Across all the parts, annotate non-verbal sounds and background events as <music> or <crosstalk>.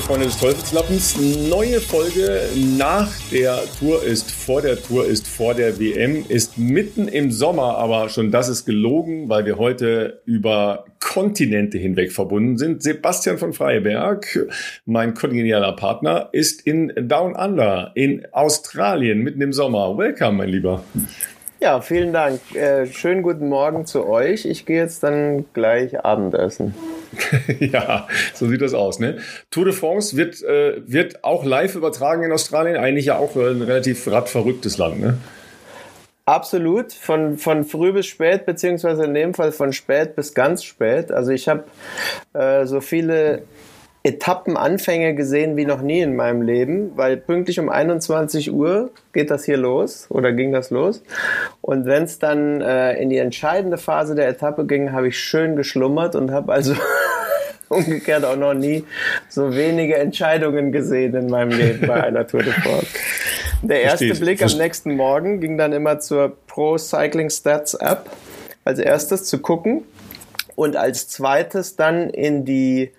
liebe Freunde des Teufelslappens. Neue Folge nach der Tour ist vor der Tour ist vor der WM, ist mitten im Sommer, aber schon das ist gelogen, weil wir heute über Kontinente hinweg verbunden sind. Sebastian von Freiberg, mein kongenialer Partner, ist in Down Under in Australien mitten im Sommer. Welcome, mein Lieber. Ja, vielen Dank. Äh, schönen guten Morgen zu euch. Ich gehe jetzt dann gleich Abendessen. <laughs> ja, so sieht das aus. Ne? Tour de France wird, äh, wird auch live übertragen in Australien. Eigentlich ja auch ein relativ radverrücktes Land. Ne? Absolut, von, von früh bis spät, beziehungsweise in dem Fall von spät bis ganz spät. Also ich habe äh, so viele Etappenanfänge gesehen wie noch nie in meinem Leben, weil pünktlich um 21 Uhr geht das hier los oder ging das los. Und wenn es dann äh, in die entscheidende Phase der Etappe ging, habe ich schön geschlummert und habe also <laughs> umgekehrt auch noch nie so wenige Entscheidungen gesehen in meinem Leben bei einer Tour de France. Der erste Versteht. Blick am nächsten Morgen ging dann immer zur Pro Cycling Stats App als erstes zu gucken und als zweites dann in die,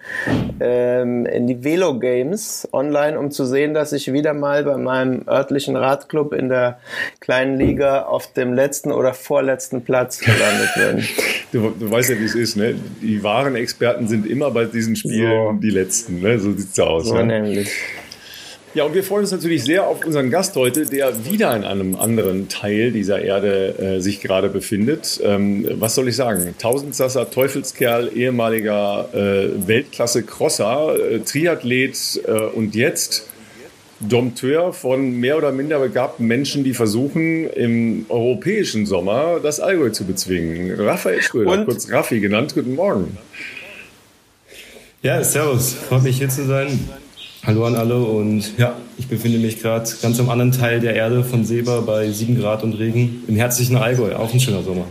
ähm, in die Velo Games online, um zu sehen, dass ich wieder mal bei meinem örtlichen Radclub in der kleinen Liga auf dem letzten oder vorletzten Platz gelandet bin. <laughs> Du, du weißt ja, wie es ist, ne? Die wahren Experten sind immer bei diesen Spielen so. die letzten, ne? So sieht's aus. So ne? nämlich. Ja, und wir freuen uns natürlich sehr auf unseren Gast heute, der wieder in einem anderen Teil dieser Erde äh, sich gerade befindet. Ähm, was soll ich sagen? Tausendsasser, Teufelskerl, ehemaliger äh, Weltklasse-Crosser, äh, Triathlet äh, und jetzt Dompteur von mehr oder minder begabten Menschen, die versuchen, im europäischen Sommer das Allgäu zu bezwingen. Raphael Schröder, und? kurz Raffi genannt. Guten Morgen. Ja, servus. Freut mich hier zu sein. Hallo an alle und ja, ich befinde mich gerade ganz am anderen Teil der Erde von Seba bei 7 Grad und Regen im herzlichen Allgäu. Auch ein schöner Sommer.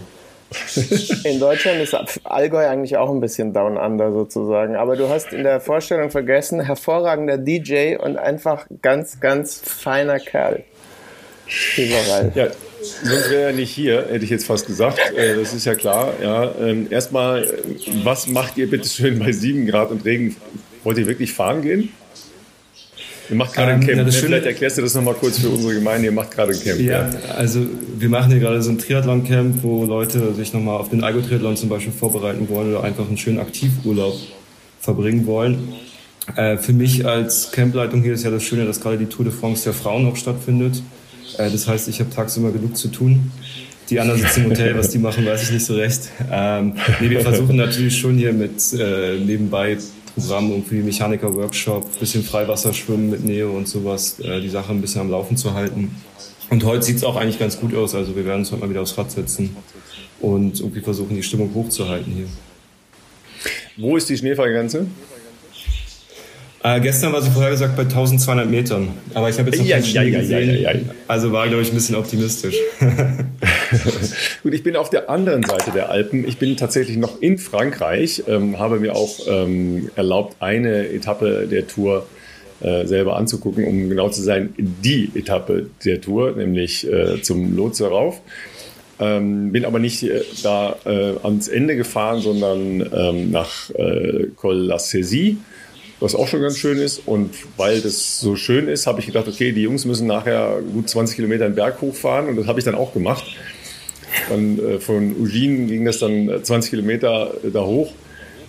<laughs> In Deutschland ist Allgäu eigentlich auch ein bisschen down under sozusagen. Aber du hast in der Vorstellung vergessen, hervorragender DJ und einfach ganz, ganz feiner Kerl. Überall. Ja, sonst wäre er nicht hier, hätte ich jetzt fast gesagt. Äh, das ist ja klar. Ja, ähm, erstmal, was macht ihr bitte schön bei 7 Grad und Regen? Wollt ihr wirklich fahren gehen? Ihr macht gerade ein ähm, Camp. Ja, ne? Vielleicht erklärst du das nochmal kurz für unsere Gemeinde. Ihr macht gerade ein Camp. Ja, ja, also wir machen hier gerade so ein Triathlon-Camp, wo Leute sich nochmal auf den Algo-Triathlon zum Beispiel vorbereiten wollen oder einfach einen schönen Aktivurlaub verbringen wollen. Äh, für mich als Campleitung hier ist ja das Schöne, dass gerade die Tour de France der Frauen auch stattfindet. Äh, das heißt, ich habe tagsüber genug zu tun. Die anderen sitzen im Hotel, was die machen, weiß ich nicht so recht. Ähm, nee, wir versuchen natürlich schon hier mit äh, nebenbei Programm, irgendwie Mechaniker-Workshop, bisschen Freiwasserschwimmen mit Neo und sowas, äh, die Sache ein bisschen am Laufen zu halten. Und heute sieht es auch eigentlich ganz gut aus. Also wir werden uns heute mal wieder aufs Rad setzen und irgendwie versuchen, die Stimmung hochzuhalten hier. Wo ist die Schneefallgrenze? Äh, gestern war sie vorher gesagt bei 1200 Metern. Aber ich habe jetzt noch ja, Schnee ja, gesehen. Ja, also war, glaube ich, ein bisschen optimistisch. <laughs> Gut, ich bin auf der anderen Seite der Alpen. Ich bin tatsächlich noch in Frankreich, ähm, habe mir auch ähm, erlaubt, eine Etappe der Tour äh, selber anzugucken, um genau zu sein, die Etappe der Tour, nämlich äh, zum Lotse rauf. Ähm, bin aber nicht äh, da äh, ans Ende gefahren, sondern ähm, nach äh, Col la Saisie was auch schon ganz schön ist. Und weil das so schön ist, habe ich gedacht, okay, die Jungs müssen nachher gut 20 Kilometer den Berg hochfahren und das habe ich dann auch gemacht. Dann, äh, von Ugine ging das dann 20 Kilometer äh, da hoch.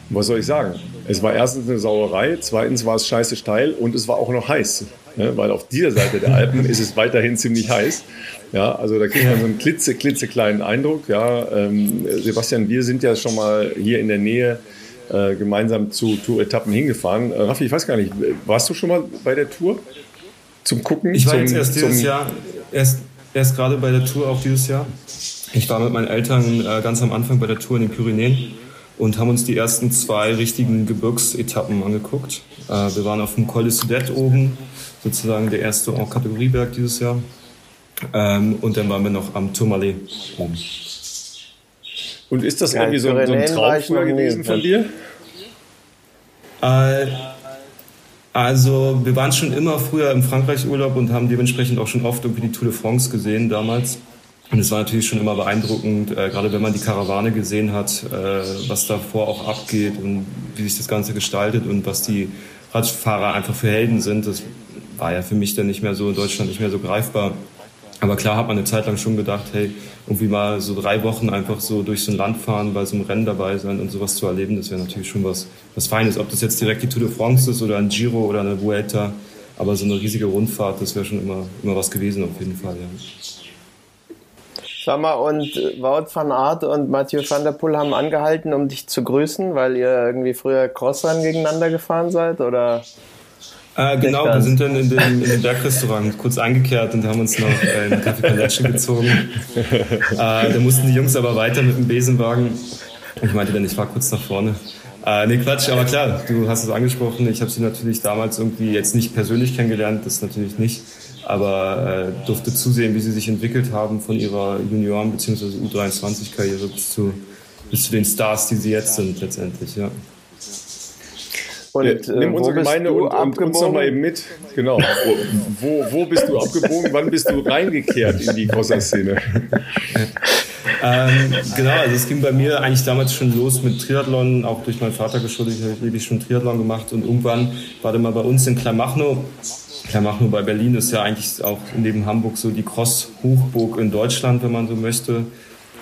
Und was soll ich sagen? Es war erstens eine Sauerei, zweitens war es scheiße steil und es war auch noch heiß. Ne? Weil auf dieser Seite der Alpen ist es weiterhin ziemlich heiß. Ja, also da kriegt man so einen klitze, klitzekleinen Eindruck. Ja, ähm, Sebastian, wir sind ja schon mal hier in der Nähe äh, gemeinsam zu Tour-Etappen hingefahren. Äh, Raffi, ich weiß gar nicht, warst du schon mal bei der Tour zum Gucken? Ich war zum, jetzt erst dieses Jahr, erst, erst gerade bei der Tour auch dieses Jahr. Ich war mit meinen Eltern äh, ganz am Anfang bei der Tour in den Pyrenäen und haben uns die ersten zwei richtigen Gebirgsetappen angeguckt. Äh, wir waren auf dem Col de Sudet oben, sozusagen der erste En-Kategorieberg dieses Jahr. Ähm, und dann waren wir noch am Tourmalet oben. Und ist das ja, irgendwie so, so ein Traum gewesen von dir? Äh, also wir waren schon immer früher im Frankreich-Urlaub und haben dementsprechend auch schon oft irgendwie die Tour de France gesehen damals. Und es war natürlich schon immer beeindruckend, äh, gerade wenn man die Karawane gesehen hat, äh, was davor auch abgeht und wie sich das Ganze gestaltet und was die Radfahrer einfach für Helden sind. Das war ja für mich dann nicht mehr so in Deutschland nicht mehr so greifbar. Aber klar hat man eine Zeit lang schon gedacht, hey, irgendwie mal so drei Wochen einfach so durch so ein Land fahren, bei so einem Rennen dabei sein und sowas zu erleben, das wäre natürlich schon was, was Feines. Ob das jetzt direkt die Tour de France ist oder ein Giro oder eine Vuelta, aber so eine riesige Rundfahrt, das wäre schon immer, immer was gewesen auf jeden Fall, ja. Sag mal, und Wout van Aert und Mathieu van der Poel haben angehalten, um dich zu grüßen, weil ihr irgendwie früher Crossrun gegeneinander gefahren seid, oder? Äh, genau, wir sind dann in dem, in dem Bergrestaurant kurz eingekehrt und haben uns noch äh, einen Kaffee Palecce gezogen. Äh, <laughs> da mussten die Jungs aber weiter mit dem Besenwagen. Ich meinte dann, ich fahr kurz nach vorne. Äh, nee, Quatsch, aber klar, du hast es angesprochen. Ich habe sie natürlich damals irgendwie jetzt nicht persönlich kennengelernt, das natürlich nicht aber äh, durfte zusehen, wie sie sich entwickelt haben von ihrer Junioren- bzw. U23-Karriere bis zu, bis zu den Stars, die sie jetzt sind letztendlich. Ja. Und äh, nimm unsere Gemeinde und, und uns noch mal eben mit. Genau. wo, wo bist du abgebogen? Wann bist du reingekehrt in die Crosser-Szene? <laughs> ähm, genau, also es ging bei mir eigentlich damals schon los mit Triathlon, auch durch meinen Vater geschuldet. Ich habe wirklich schon Triathlon gemacht und irgendwann war dann mal bei uns in Klamachno Klamachno bei Berlin ist ja eigentlich auch neben Hamburg so die Cross-Hochburg in Deutschland, wenn man so möchte.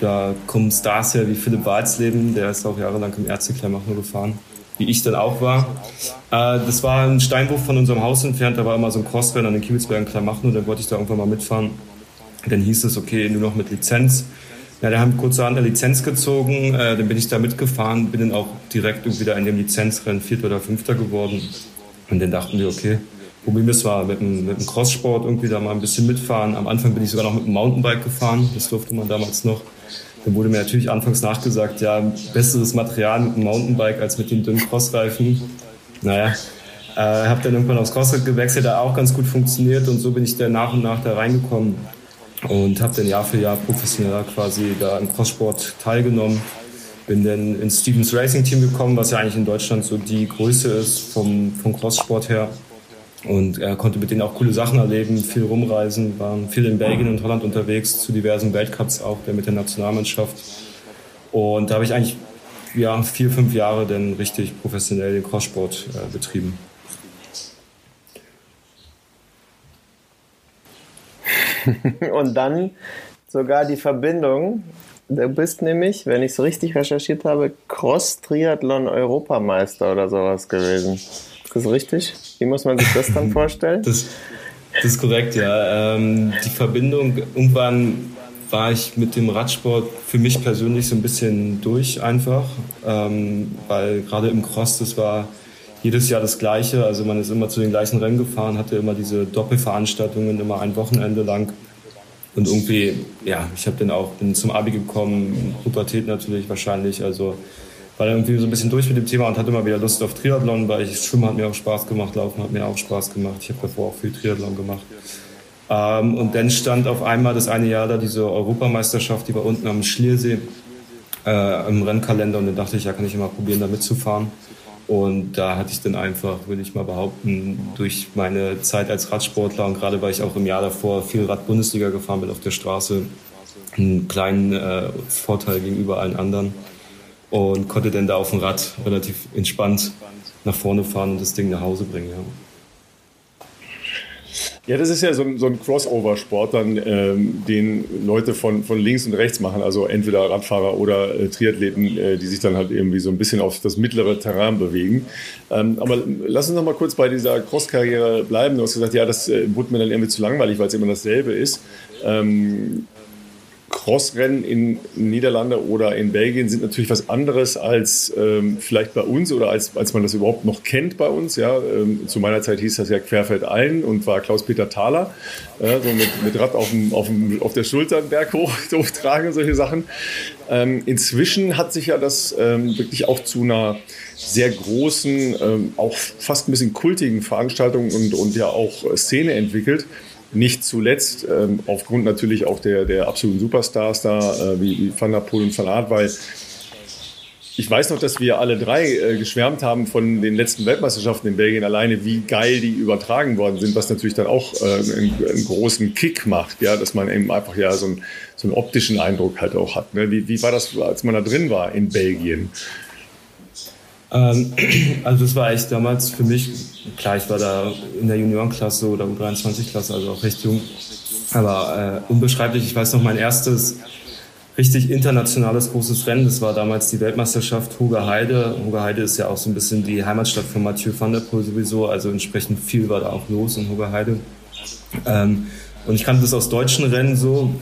Da kommen Stars her wie Philipp Walzleben, der ist auch jahrelang im RC Klamachno gefahren, wie ich dann auch war. Äh, das war ein Steinbruch von unserem Haus entfernt, da war immer so ein Crossrennen an den Kiebelsbergen Klamachno, da wollte ich da irgendwann mal mitfahren. Dann hieß es, okay, nur noch mit Lizenz. Ja, da haben kurzerhand eine Lizenz gezogen, äh, dann bin ich da mitgefahren, bin dann auch direkt wieder in dem Lizenzrennen Vierter oder Fünfter geworden. Und dann dachten wir, okay, probieren wir es mal mit dem, mit dem Crosssport irgendwie da mal ein bisschen mitfahren. Am Anfang bin ich sogar noch mit dem Mountainbike gefahren, das durfte man damals noch. Dann wurde mir natürlich anfangs nachgesagt, ja, besseres Material mit dem Mountainbike als mit den dünnen Crossreifen. Naja, äh, habe dann irgendwann aufs Crossrad gewechselt, da auch ganz gut funktioniert und so bin ich dann nach und nach da reingekommen und habe dann Jahr für Jahr professioneller quasi da im Crosssport teilgenommen. Bin dann ins Stevens Racing Team gekommen, was ja eigentlich in Deutschland so die Größe ist vom, vom Crosssport her. Und er konnte mit denen auch coole Sachen erleben, viel rumreisen, waren viel in Belgien und Holland unterwegs, zu diversen Weltcups auch, der mit der Nationalmannschaft. Und da habe ich eigentlich ja, vier, fünf Jahre dann richtig professionell den Crosssport äh, betrieben. <laughs> und dann sogar die Verbindung. Du bist nämlich, wenn ich es richtig recherchiert habe, Cross-Triathlon-Europameister oder sowas gewesen. Ist das richtig? Wie muss man sich das dann <laughs> vorstellen? Das, das ist korrekt, ja. Ähm, die Verbindung, irgendwann war ich mit dem Radsport für mich persönlich so ein bisschen durch einfach, ähm, weil gerade im Cross, das war jedes Jahr das Gleiche. Also man ist immer zu den gleichen Rennen gefahren, hatte immer diese Doppelveranstaltungen, immer ein Wochenende lang. Und irgendwie, ja, ich habe dann auch bin zum Abi gekommen, Pubertät natürlich wahrscheinlich, also war dann irgendwie so ein bisschen durch mit dem Thema und hatte immer wieder Lust auf Triathlon, weil ich Schwimmen hat mir auch Spaß gemacht, Laufen hat mir auch Spaß gemacht. Ich habe davor auch viel Triathlon gemacht. Ähm, und dann stand auf einmal das eine Jahr da diese Europameisterschaft, die war unten am Schliersee äh, im Rennkalender und dann dachte ich, ja, kann ich immer probieren, da mitzufahren. Und da hatte ich dann einfach, würde ich mal behaupten, durch meine Zeit als Radsportler und gerade weil ich auch im Jahr davor viel Rad-Bundesliga gefahren bin auf der Straße, einen kleinen äh, Vorteil gegenüber allen anderen und konnte dann da auf dem Rad relativ entspannt nach vorne fahren und das Ding nach Hause bringen. Ja. Ja, das ist ja so ein, so ein Crossover-Sport, dann, ähm, den Leute von, von links und rechts machen, also entweder Radfahrer oder äh, Triathleten, äh, die sich dann halt irgendwie so ein bisschen auf das mittlere Terrain bewegen. Ähm, aber lass uns noch mal kurz bei dieser Cross-Karriere bleiben. Du hast gesagt, ja, das äh, wurde mir dann irgendwie zu langweilig, weil es immer dasselbe ist. Ähm, Crossrennen in Niederlande oder in Belgien sind natürlich was anderes als ähm, vielleicht bei uns oder als, als man das überhaupt noch kennt bei uns. Ja, ähm, zu meiner Zeit hieß das ja Querfeld allen und war Klaus-Peter Thaler, äh, so mit, mit Rad auf, dem, auf, dem, auf der Schulter Berg hoch, <laughs> hochtragen und solche Sachen. Ähm, inzwischen hat sich ja das ähm, wirklich auch zu einer sehr großen, ähm, auch fast ein bisschen kultigen Veranstaltung und, und ja auch Szene entwickelt. Nicht zuletzt ähm, aufgrund natürlich auch der, der absoluten Superstars da, äh, wie, wie Van der Poel und Van Aert, weil ich weiß noch, dass wir alle drei äh, geschwärmt haben von den letzten Weltmeisterschaften in Belgien alleine, wie geil die übertragen worden sind, was natürlich dann auch äh, einen, einen, großen Kick macht, ja, dass man eben einfach ja so, ein, so einen optischen Eindruck halt auch hat. Ne? Wie, wie war das, als man da drin war in Belgien? Ähm, <clears throat> also das war echt damals für mich, klar, ich war da in der Juniorenklasse oder U23-Klasse, also auch recht jung, aber äh, unbeschreiblich. Ich weiß noch, mein erstes richtig internationales großes Rennen, das war damals die Weltmeisterschaft Hogerheide. Hogerheide ist ja auch so ein bisschen die Heimatstadt von Mathieu van der Poel sowieso, also entsprechend viel war da auch los in Hogerheide. Ähm, und ich kannte das aus deutschen Rennen so,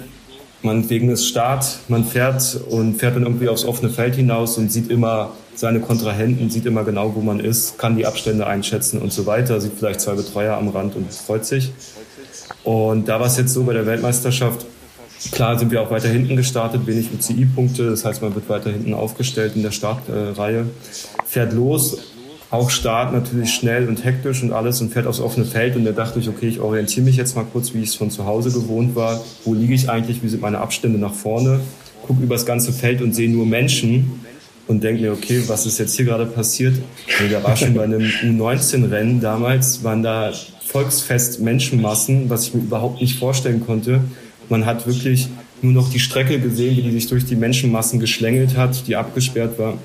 man wegen des Start, man fährt und fährt dann irgendwie aufs offene Feld hinaus und sieht immer seine Kontrahenten, sieht immer genau, wo man ist, kann die Abstände einschätzen und so weiter, sieht vielleicht zwei Betreuer am Rand und freut sich. Und da war es jetzt so bei der Weltmeisterschaft, klar sind wir auch weiter hinten gestartet, wenig UCI-Punkte, das heißt, man wird weiter hinten aufgestellt in der Startreihe, fährt los auch Start natürlich schnell und hektisch und alles und fährt aufs offene Feld. Und da dachte ich, okay, ich orientiere mich jetzt mal kurz, wie ich es von zu Hause gewohnt war. Wo liege ich eigentlich? Wie sind meine Abstände nach vorne? Gucke übers ganze Feld und sehe nur Menschen und denke mir, okay, was ist jetzt hier gerade passiert? Und da war schon bei einem U19-Rennen damals, waren da Volksfest Menschenmassen, was ich mir überhaupt nicht vorstellen konnte. Man hat wirklich nur noch die Strecke gesehen, die sich durch die Menschenmassen geschlängelt hat, die abgesperrt war.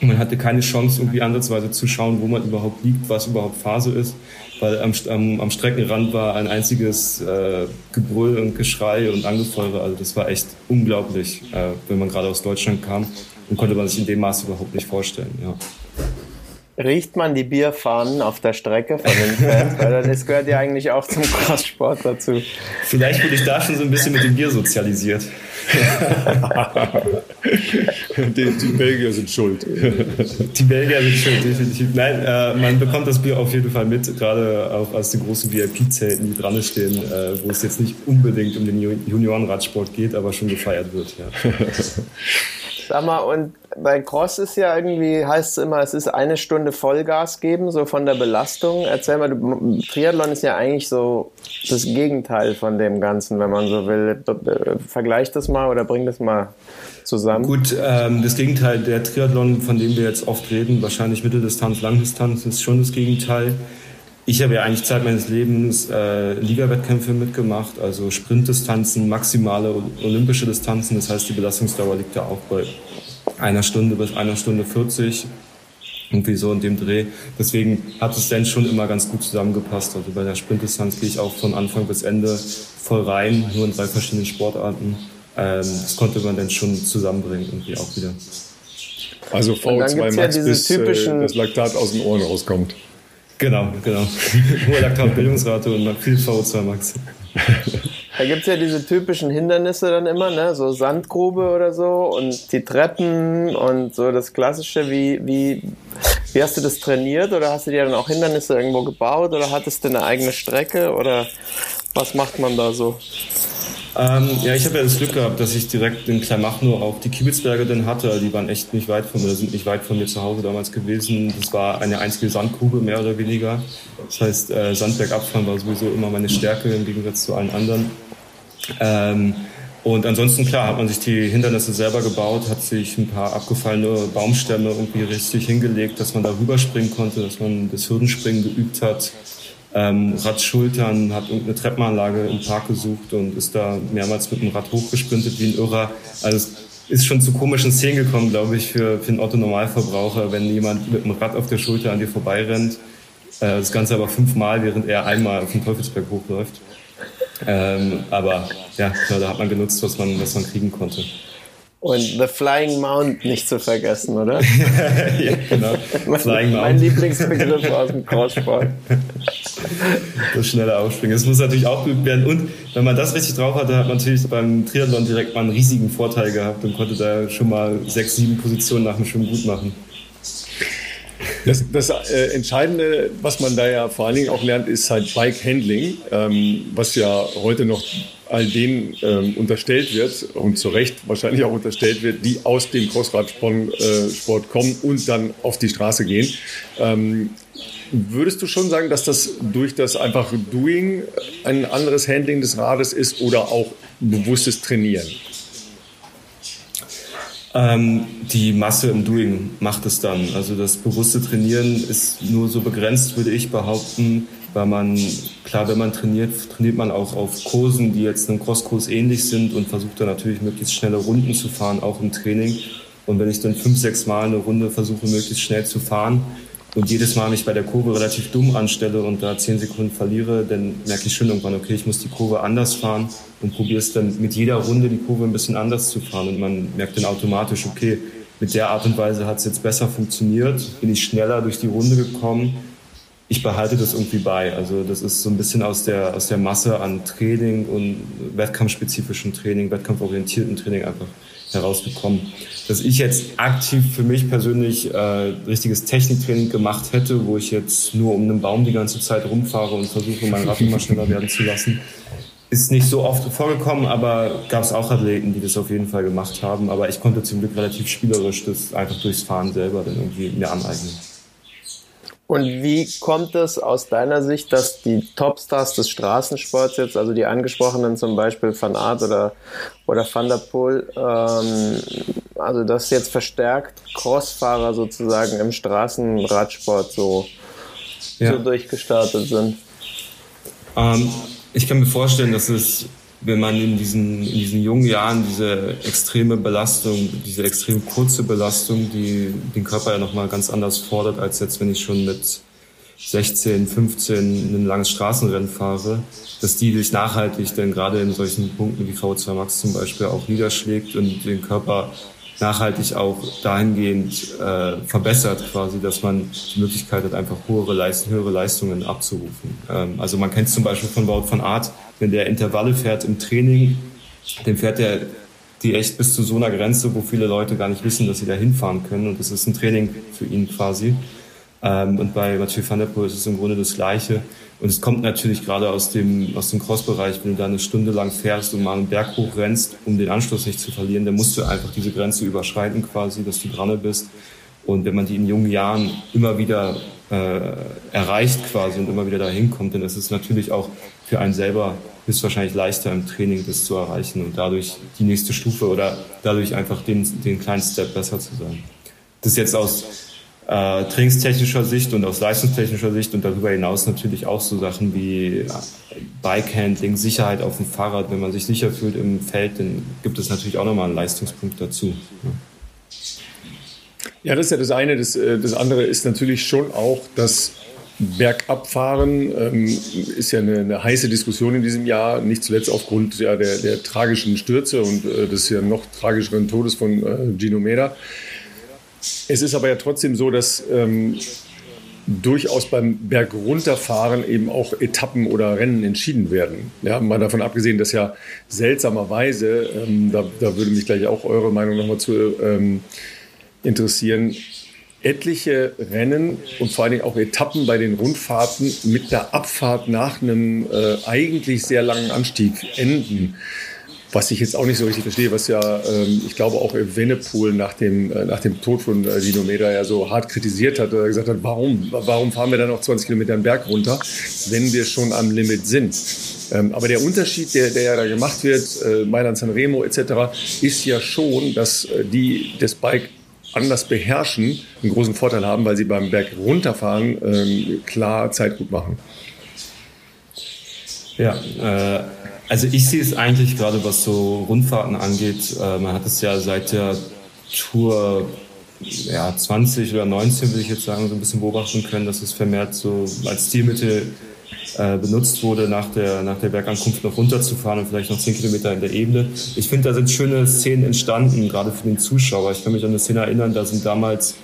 Man hatte keine Chance, irgendwie ansatzweise zu schauen, wo man überhaupt liegt, was überhaupt Phase ist, weil am, am, am Streckenrand war ein einziges äh, Gebrüll und Geschrei und Angefeuere. Also das war echt unglaublich, äh, wenn man gerade aus Deutschland kam und konnte man sich in dem Maße überhaupt nicht vorstellen. Ja. Riecht man die Bierfahnen auf der Strecke von den Fans? Weil das gehört ja eigentlich auch zum Crosssport dazu. Vielleicht wurde ich da schon so ein bisschen mit dem Bier sozialisiert. die, die, Belgier sind schuld. Die Belgier sind schuld, definitiv. Nein, äh, man bekommt das Bier auf jeden Fall mit, gerade auch aus den großen VIP-Zelten, die dran stehen, äh, wo es jetzt nicht unbedingt um den Juniorenradsport geht, aber schon gefeiert wird. Ja. <laughs> Sag mal, und bei Cross ist ja irgendwie, heißt es immer, es ist eine Stunde Vollgas geben, so von der Belastung. Erzähl mal, Triathlon ist ja eigentlich so das Gegenteil von dem Ganzen, wenn man so will. Vergleich das mal oder bring das mal zusammen. Gut, ähm, das Gegenteil, der Triathlon, von dem wir jetzt oft reden, wahrscheinlich Mitteldistanz, Langdistanz, ist schon das Gegenteil. Ich habe ja eigentlich Zeit meines Lebens äh, Liga-Wettkämpfe mitgemacht, also Sprintdistanzen, maximale olympische Distanzen. Das heißt, die Belastungsdauer liegt da auch bei einer Stunde bis einer Stunde 40. Irgendwie so in dem Dreh. Deswegen hat es dann schon immer ganz gut zusammengepasst. Also bei der Sprintdistanz gehe ich auch von Anfang bis Ende voll rein, nur in drei verschiedenen Sportarten. Ähm, das konnte man dann schon zusammenbringen, irgendwie auch wieder. Also V2 Max, ja bis äh, das Laktat aus den Ohren rauskommt. Genau, genau. <laughs> Hohe Laktatbildungsrate und viel VO2 Max. Da gibt es ja diese typischen Hindernisse dann immer, ne? so Sandgrube oder so und die Treppen und so das Klassische. Wie, wie, wie hast du das trainiert oder hast du dir dann auch Hindernisse irgendwo gebaut oder hattest du eine eigene Strecke oder was macht man da so? Ähm, ja, ich habe ja das Glück gehabt, dass ich direkt in Kleinmachnow auch die Kiebitzberge dann hatte. Die waren echt nicht weit von mir, sind nicht weit von mir zu Hause damals gewesen. Das war eine einzige Sandgrube, mehr oder weniger. Das heißt, äh, Sandbergabfahren war sowieso immer meine Stärke im Gegensatz zu allen anderen. Ähm, und ansonsten, klar, hat man sich die Hindernisse selber gebaut, hat sich ein paar abgefallene Baumstämme irgendwie richtig hingelegt, dass man da rüberspringen konnte, dass man das Hürdenspringen geübt hat ähm, Radschultern, hat irgendeine Treppenanlage im Park gesucht und ist da mehrmals mit dem Rad hochgesprintet wie ein Irrer. Also es ist schon zu komischen Szenen gekommen, glaube ich, für, für einen Otto-Normalverbraucher, wenn jemand mit dem Rad auf der Schulter an dir vorbeirennt. Äh, das Ganze aber fünfmal, während er einmal auf den Teufelsberg hochläuft. Ähm, aber ja, da hat man genutzt, was man, was man kriegen konnte. Und The Flying Mount nicht zu vergessen, oder? <laughs> ja, genau. <laughs> Flying Mount. Mein Lieblingsbegriff aus dem Crosssport. <laughs> Das schnelle Aufspringen. Das muss natürlich auch geübt werden. Und wenn man das richtig drauf hatte, hat man natürlich beim Triathlon direkt mal einen riesigen Vorteil gehabt und konnte da schon mal sechs, sieben Positionen nach dem Schwimmen gut machen. Das, das äh, Entscheidende, was man da ja vor allen Dingen auch lernt, ist halt Bike Handling, ähm, was ja heute noch all denen ähm, unterstellt wird und zu Recht wahrscheinlich auch unterstellt wird, die aus dem Crossradsport äh, kommen und dann auf die Straße gehen. Ähm, würdest du schon sagen, dass das durch das einfache Doing ein anderes Handling des Rades ist oder auch bewusstes Trainieren? Ähm, die Masse im Doing macht es dann. Also das bewusste Trainieren ist nur so begrenzt, würde ich behaupten, weil man, klar, wenn man trainiert, trainiert man auch auf Kursen, die jetzt einem Crosskurs ähnlich sind und versucht dann natürlich möglichst schnelle Runden zu fahren, auch im Training. Und wenn ich dann fünf, sechs Mal eine Runde versuche, möglichst schnell zu fahren und jedes Mal mich bei der Kurve relativ dumm anstelle und da zehn Sekunden verliere, dann merke ich schon irgendwann, okay, ich muss die Kurve anders fahren und probiere es dann mit jeder Runde die Kurve ein bisschen anders zu fahren. Und man merkt dann automatisch, okay, mit der Art und Weise hat es jetzt besser funktioniert, bin ich schneller durch die Runde gekommen ich behalte das irgendwie bei. Also das ist so ein bisschen aus der, aus der Masse an Training und wettkampfspezifischem Training, wettkampforientierten Training einfach herausgekommen. Dass ich jetzt aktiv für mich persönlich äh, richtiges Techniktraining gemacht hätte, wo ich jetzt nur um einen Baum die ganze Zeit rumfahre und versuche, mein Rad immer schneller werden zu lassen, ist nicht so oft vorgekommen, aber gab es auch Athleten, die das auf jeden Fall gemacht haben. Aber ich konnte zum Glück relativ spielerisch das einfach durchs Fahren selber dann irgendwie mir aneignen. Und wie kommt es aus deiner Sicht, dass die Topstars des Straßensports jetzt, also die angesprochenen zum Beispiel Van Aert oder, oder Van der Poel, ähm, also dass jetzt verstärkt Crossfahrer sozusagen im Straßenradsport so, ja. so durchgestartet sind? Ähm, ich kann mir vorstellen, dass es wenn man in diesen, in diesen jungen Jahren diese extreme Belastung, diese extrem kurze Belastung, die den Körper ja nochmal ganz anders fordert, als jetzt, wenn ich schon mit 16, 15 ein langes Straßenrennen fahre, dass die sich nachhaltig dann gerade in solchen Punkten wie V2 Max zum Beispiel auch niederschlägt und den Körper nachhaltig auch dahingehend äh, verbessert, quasi, dass man die Möglichkeit hat, einfach höhere, Leist höhere Leistungen abzurufen. Ähm, also man kennt zum Beispiel von Wout von Art, wenn der Intervalle fährt im Training, dann fährt er die echt bis zu so einer Grenze, wo viele Leute gar nicht wissen, dass sie da hinfahren können. Und das ist ein Training für ihn quasi. Ähm, und bei Mathieu van der Poel ist es im Grunde das Gleiche. Und es kommt natürlich gerade aus dem, aus dem Cross-Bereich, wenn du da eine Stunde lang fährst und mal einen Berg hoch rennst, um den Anschluss nicht zu verlieren, dann musst du einfach diese Grenze überschreiten quasi, dass du dran bist. Und wenn man die in jungen Jahren immer wieder äh, erreicht quasi und immer wieder dahin kommt, dann ist es natürlich auch für einen selber höchstwahrscheinlich leichter im Training das zu erreichen und dadurch die nächste Stufe oder dadurch einfach den, den kleinen Step besser zu sein. Das ist jetzt aus äh, trainingstechnischer Sicht und aus leistungstechnischer Sicht und darüber hinaus natürlich auch so Sachen wie Bikehandling, Sicherheit auf dem Fahrrad. Wenn man sich sicher fühlt im Feld, dann gibt es natürlich auch nochmal einen Leistungspunkt dazu. Ja, das ist ja das eine. Das, äh, das andere ist natürlich schon auch, dass Bergabfahren ähm, ist ja eine, eine, heiße Diskussion in diesem Jahr, nicht zuletzt aufgrund ja, der, der tragischen Stürze und äh, des ja noch tragischeren Todes von äh, Gino Meda. Es ist aber ja trotzdem so, dass ähm, durchaus beim Bergrunterfahren eben auch Etappen oder Rennen entschieden werden. Ja, mal davon abgesehen, dass ja seltsamerweise, ähm, da, da, würde mich gleich auch eure Meinung nochmal zu ähm, interessieren, etliche Rennen und vor allen Dingen auch Etappen bei den Rundfahrten mit der Abfahrt nach einem äh, eigentlich sehr langen Anstieg enden. Was ich jetzt auch nicht so richtig verstehe, was ja, ähm, ich glaube, auch Venepool nach dem, äh, nach dem Tod von äh, Dino Meda ja so hart kritisiert hat, oder gesagt hat, warum, warum fahren wir dann noch 20 Kilometer den Berg runter, wenn wir schon am Limit sind? Ähm, aber der Unterschied, der, der ja da gemacht wird, äh, Mailand Sanremo etc., ist ja schon, dass äh, die das Bike anders beherrschen, einen großen Vorteil haben, weil sie beim Berg runterfahren ähm, klar Zeit gut machen. Ja, äh, also ich sehe es eigentlich gerade, was so Rundfahrten angeht. Äh, man hat es ja seit der Tour ja, 20 oder 19, würde ich jetzt sagen, so ein bisschen beobachten können, dass es vermehrt so als Stilmittel äh, benutzt wurde, nach der, nach der Bergankunft noch runterzufahren und vielleicht noch 10 Kilometer in der Ebene. Ich finde, da sind schöne Szenen entstanden, gerade für den Zuschauer. Ich kann mich an eine Szene erinnern, da sind damals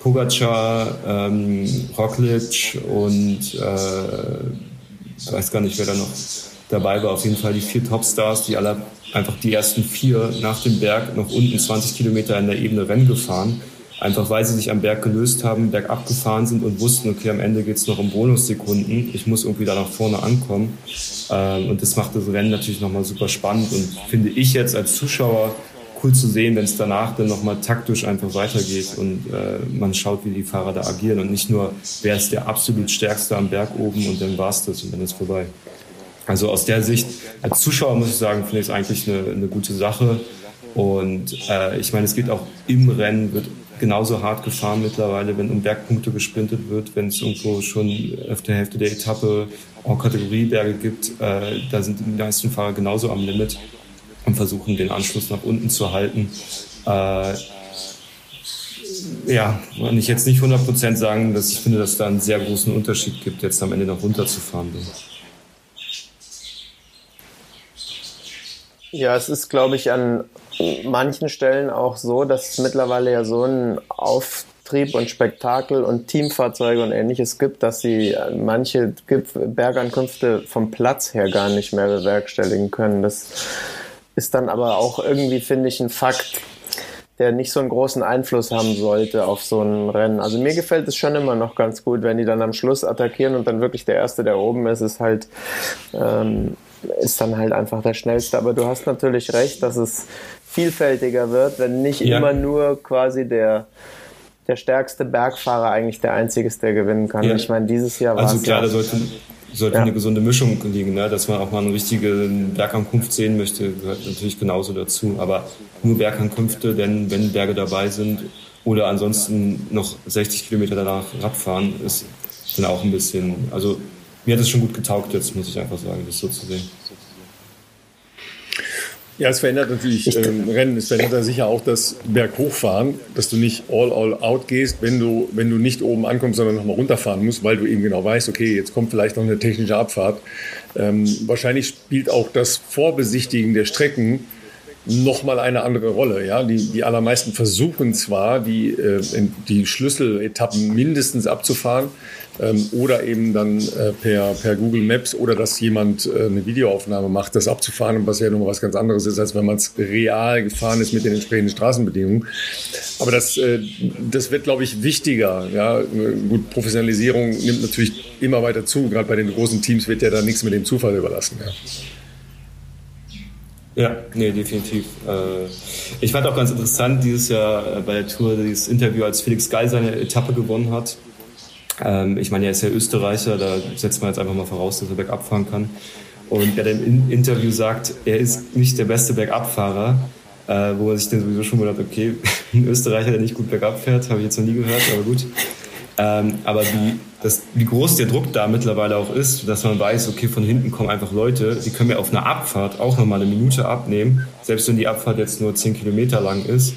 Pogacar, ähm, Roglic und äh, weiß gar nicht, wer da noch dabei war. Auf jeden Fall die vier Topstars, die alle einfach die ersten vier nach dem Berg noch unten 20 Kilometer in der Ebene Rennen gefahren. Einfach weil sie sich am Berg gelöst haben, bergab gefahren sind und wussten, okay, am Ende geht es noch um Bonussekunden. Ich muss irgendwie da nach vorne ankommen. Ähm, und das macht das Rennen natürlich nochmal super spannend und finde ich jetzt als Zuschauer cool zu sehen, wenn es danach dann nochmal taktisch einfach weitergeht und äh, man schaut, wie die Fahrer da agieren und nicht nur, wer ist der absolut Stärkste am Berg oben und dann war es das und dann ist vorbei. Also aus der Sicht, als Zuschauer muss ich sagen, finde ich es eigentlich eine, eine gute Sache. Und äh, ich meine, es geht auch im Rennen, wird genauso hart gefahren mittlerweile, wenn um Bergpunkte gesprintet wird, wenn es irgendwo schon auf der Hälfte der Etappe auch Kategorieberge gibt. Äh, da sind die meisten Fahrer genauso am Limit und versuchen den Anschluss nach unten zu halten. Äh, ja, kann ich jetzt nicht 100% sagen, dass ich finde, dass da einen sehr großen Unterschied gibt, jetzt am Ende noch runterzufahren. Ja, es ist, glaube ich, an manchen Stellen auch so, dass es mittlerweile ja so ein Auftrieb und Spektakel und Teamfahrzeuge und ähnliches gibt, dass sie manche Bergankünfte vom Platz her gar nicht mehr bewerkstelligen können. Das ist dann aber auch irgendwie, finde ich, ein Fakt, der nicht so einen großen Einfluss haben sollte auf so ein Rennen. Also mir gefällt es schon immer noch ganz gut, wenn die dann am Schluss attackieren und dann wirklich der Erste, der oben ist, ist halt, ähm, ist dann halt einfach der Schnellste. Aber du hast natürlich recht, dass es vielfältiger wird, wenn nicht ja. immer nur quasi der der stärkste Bergfahrer eigentlich der einzige ist, der gewinnen kann. Ja. Ich meine, dieses Jahr war Also klar, ja, da sollte, sollte ja. eine gesunde Mischung liegen, ne? dass man auch mal eine richtige Bergankunft sehen möchte, gehört natürlich genauso dazu. Aber nur Bergankünfte, denn wenn Berge dabei sind oder ansonsten noch 60 Kilometer danach Radfahren, ist dann auch ein bisschen, also mir hat es schon gut getaugt jetzt, muss ich einfach sagen, das so zu sehen. Ja, es verändert natürlich ähm, Rennen. Es verändert sicher auch das Berghochfahren, dass du nicht all, all out gehst, wenn du, wenn du nicht oben ankommst, sondern nochmal runterfahren musst, weil du eben genau weißt, okay, jetzt kommt vielleicht noch eine technische Abfahrt. Ähm, wahrscheinlich spielt auch das Vorbesichtigen der Strecken nochmal eine andere Rolle. Ja? Die, die allermeisten versuchen zwar, die, äh, die Schlüsseletappen mindestens abzufahren ähm, oder eben dann äh, per, per Google Maps oder dass jemand äh, eine Videoaufnahme macht, das abzufahren, was ja nochmal was ganz anderes ist, als wenn man es real gefahren ist mit den entsprechenden Straßenbedingungen. Aber das, äh, das wird, glaube ich, wichtiger. Ja? Gut, Professionalisierung nimmt natürlich immer weiter zu. Gerade bei den großen Teams wird ja da nichts mit dem Zufall überlassen. Ja. Ja, nee, definitiv. Äh, ich fand auch ganz interessant dieses Jahr äh, bei der Tour dieses Interview, als Felix Geil seine Etappe gewonnen hat. Ähm, ich meine, er ist ja Österreicher, da setzt man jetzt einfach mal voraus, dass er bergab fahren kann. Und er im Interview sagt, er ist nicht der beste Bergabfahrer, äh, wo man sich dann sowieso schon wundert, okay, <laughs> ein Österreicher, der nicht gut bergab fährt, habe ich jetzt noch nie gehört, aber gut. Ähm, aber wie, das, wie groß der Druck da mittlerweile auch ist, dass man weiß, okay, von hinten kommen einfach Leute, die können mir auf einer Abfahrt auch nochmal eine Minute abnehmen, selbst wenn die Abfahrt jetzt nur 10 Kilometer lang ist.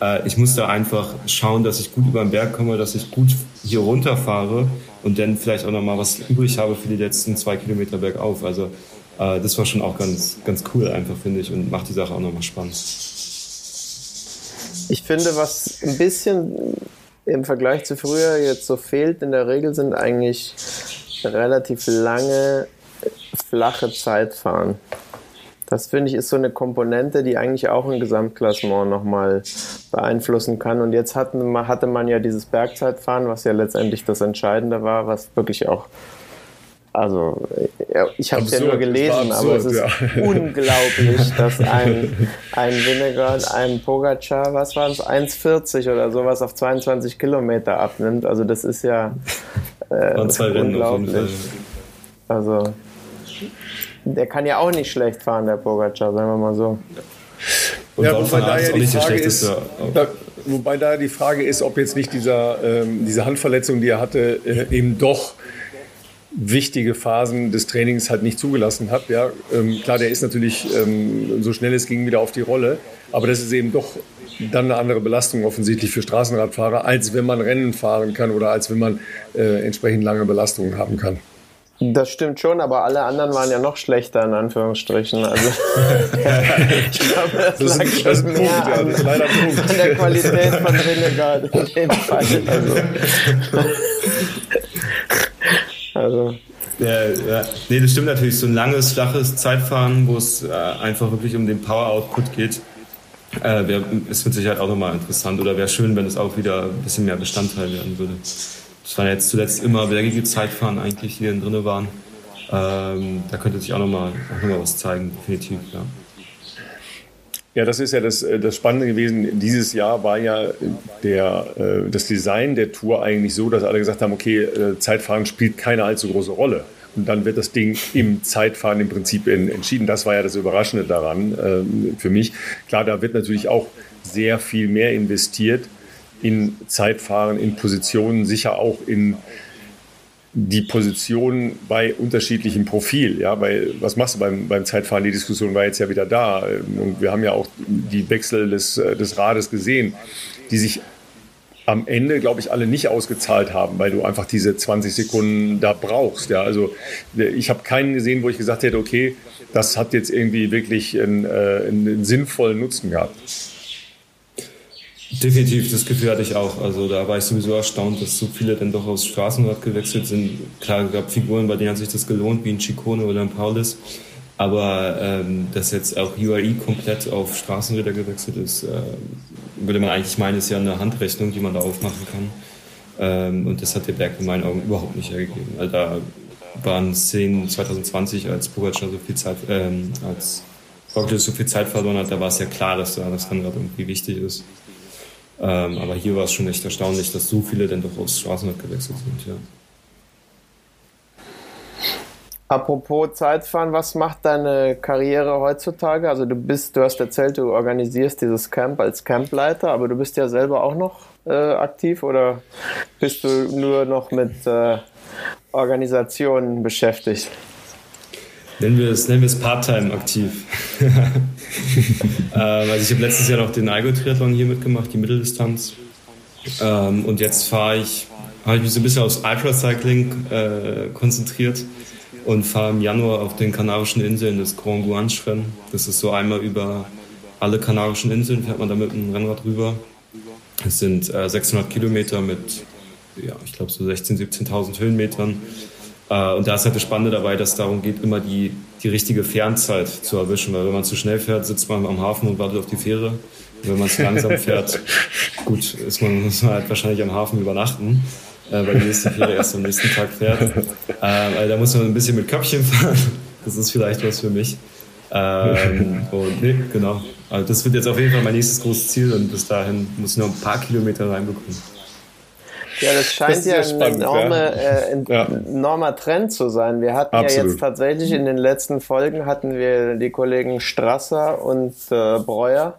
Äh, ich muss da einfach schauen, dass ich gut über den Berg komme, dass ich gut hier runterfahre und dann vielleicht auch nochmal was übrig habe für die letzten zwei Kilometer bergauf. Also äh, das war schon auch ganz, ganz cool einfach, finde ich, und macht die Sache auch nochmal spannend. Ich finde, was ein bisschen im Vergleich zu früher jetzt so fehlt in der Regel sind eigentlich relativ lange flache Zeitfahren. Das finde ich ist so eine Komponente, die eigentlich auch ein Gesamtklassement nochmal beeinflussen kann. Und jetzt hatten, hatte man ja dieses Bergzeitfahren, was ja letztendlich das Entscheidende war, was wirklich auch also, ich habe es ja nur gelesen, absurd, aber es ist ja. <laughs> unglaublich, dass ein, <laughs> ein Vinegar, ein Pogacar, was waren es, 1,40 oder sowas auf 22 Kilometer abnimmt. Also, das ist ja äh, unglaublich. Also, der kann ja auch nicht schlecht fahren, der Pogacar, sagen wir mal so. Und ja, wobei da ja die Frage ist, ist da, wobei da die Frage ist, ob jetzt nicht dieser, ähm, diese Handverletzung, die er hatte, äh, eben doch wichtige Phasen des Trainings halt nicht zugelassen hat. Ja, ähm, klar, der ist natürlich ähm, so schnell es ging wieder auf die Rolle, aber das ist eben doch dann eine andere Belastung offensichtlich für Straßenradfahrer, als wenn man Rennen fahren kann oder als wenn man äh, entsprechend lange Belastungen haben kann. Das stimmt schon, aber alle anderen waren ja noch schlechter in Anführungsstrichen. Also <laughs> ich glaube, das, das lag ist, schon mehr Punkt, an, ja, an, der Qualität von Renegade in dem Fall. Also. Also. Ja, ja. Nee, das stimmt natürlich. So ein langes, flaches Zeitfahren, wo es äh, einfach wirklich um den Power-Output geht, äh, wär, ist mit Sicherheit auch nochmal interessant. Oder wäre schön, wenn es auch wieder ein bisschen mehr Bestandteil werden würde. Das waren jetzt zuletzt immer bergige Zeitfahren eigentlich, die drin waren. Ähm, da könnte sich auch nochmal noch mal was zeigen, definitiv, ja. Ja, das ist ja das, äh, das Spannende gewesen. Dieses Jahr war ja der, äh, das Design der Tour eigentlich so, dass alle gesagt haben, okay, äh, Zeitfahren spielt keine allzu große Rolle. Und dann wird das Ding im Zeitfahren im Prinzip entschieden. Das war ja das Überraschende daran ähm, für mich. Klar, da wird natürlich auch sehr viel mehr investiert in Zeitfahren, in Positionen, sicher auch in die Position bei unterschiedlichem Profil. Ja, weil was machst du beim, beim Zeitfahren? Die Diskussion war jetzt ja wieder da. Und wir haben ja auch die Wechsel des, des Rades gesehen, die sich am Ende, glaube ich, alle nicht ausgezahlt haben, weil du einfach diese 20 Sekunden da brauchst. Ja, also ich habe keinen gesehen, wo ich gesagt hätte, okay, das hat jetzt irgendwie wirklich einen, äh, einen sinnvollen Nutzen gehabt. Definitiv, das Gefühl hatte ich auch. Also da war ich sowieso erstaunt, dass so viele dann doch aus Straßenrad gewechselt sind. Klar, es gab Figuren, bei denen hat sich das gelohnt, wie ein Chicone oder ein Paulus. Aber ähm, dass jetzt auch UAE komplett auf Straßenräder gewechselt ist, äh, würde man eigentlich meinen, ist ja eine Handrechnung, die man da aufmachen kann. Ähm, und das hat der Berg in meinen Augen überhaupt nicht ergegeben. Also da waren Szenen 2020, als Pogacar so viel Zeit, ähm, als Roglic so viel Zeit verloren hat, da war es ja klar, dass da das Rennrad irgendwie wichtig ist. Ähm, aber hier war es schon echt erstaunlich, dass so viele denn doch aufs Straßenrad gewechselt sind, ja. Apropos Zeitfahren, was macht deine Karriere heutzutage? Also du bist, du hast erzählt, du organisierst dieses Camp als Campleiter, aber du bist ja selber auch noch äh, aktiv oder bist du nur noch mit äh, Organisationen beschäftigt? Nennen wir es, nennen wir es Part-Time aktiv. <laughs> ähm, also ich habe letztes Jahr noch den Algo-Triathlon hier mitgemacht, die Mitteldistanz. Ähm, und jetzt fahre ich, habe ich mich so ein bisschen aufs Ultracycling äh, konzentriert und fahre im Januar auf den Kanarischen Inseln das Grand Guanche-Rennen. Das ist so einmal über alle Kanarischen Inseln, fährt man da mit einem Rennrad rüber. Es sind äh, 600 Kilometer mit, ja, ich glaube so 16.000, 17.000 Höhenmetern. Äh, und da ist halt das Spannende dabei, dass es darum geht, immer die, die richtige Fernzeit zu erwischen. Weil wenn man zu schnell fährt, sitzt man am Hafen und wartet auf die Fähre. Und wenn man zu langsam <laughs> fährt, gut, ist man, muss man halt wahrscheinlich am Hafen übernachten, äh, weil die nächste Fähre erst am nächsten Tag fährt. Äh, also da muss man ein bisschen mit Köpfchen fahren. Das ist vielleicht was für mich. Ähm, und nee, genau. Also das wird jetzt auf jeden Fall mein nächstes großes Ziel und bis dahin muss ich noch ein paar Kilometer reinbekommen. Ja, das scheint das ja ein spannend, enorme, ja. Äh, ja. enormer Trend zu sein. Wir hatten Absolut. ja jetzt tatsächlich in den letzten Folgen hatten wir die Kollegen Strasser und äh, Breuer,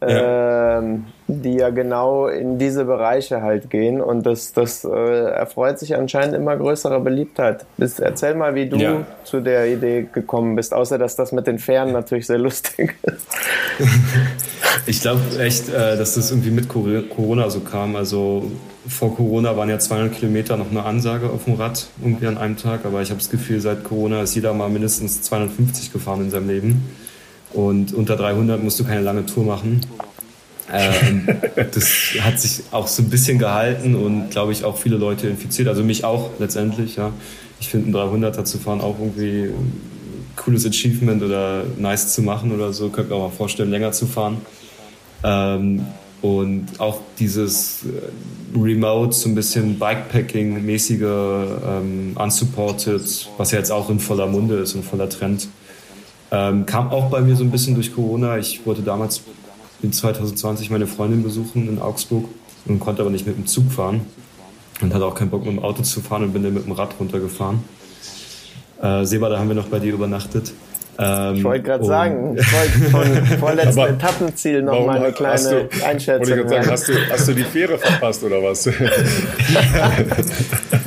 ja. Ähm, die ja genau in diese Bereiche halt gehen und das, das äh, erfreut sich anscheinend immer größerer Beliebtheit. Bis, erzähl mal, wie du ja. zu der Idee gekommen bist, außer dass das mit den Fähren natürlich sehr lustig ist. <laughs> ich glaube echt, äh, dass das irgendwie mit Corona so kam. Also vor Corona waren ja 200 Kilometer noch eine Ansage auf dem Rad irgendwie an einem Tag, aber ich habe das Gefühl, seit Corona ist jeder mal mindestens 250 gefahren in seinem Leben. Und unter 300 musst du keine lange Tour machen. Ähm, das hat sich auch so ein bisschen gehalten und glaube ich auch viele Leute infiziert, also mich auch letztendlich. Ja. Ich finde, ein 300er zu fahren auch irgendwie ein cooles Achievement oder nice zu machen oder so. Könnte mir auch mal vorstellen, länger zu fahren. Ähm, und auch dieses Remote, so ein bisschen Bikepacking-mäßige, ähm, unsupported, was ja jetzt auch in voller Munde ist und voller Trend, ähm, kam auch bei mir so ein bisschen durch Corona. Ich wollte damals in 2020 meine Freundin besuchen in Augsburg und konnte aber nicht mit dem Zug fahren und hatte auch keinen Bock mit dem Auto zu fahren und bin dann mit dem Rad runtergefahren. Äh, Seba, da haben wir noch bei dir übernachtet. Ähm, ich wollte gerade sagen, <laughs> ich wollte von vorletzten Etappenziel noch mal eine kleine du, Einschätzung. Ich sagen, hast, du, hast du die Fähre verpasst oder was? <laughs>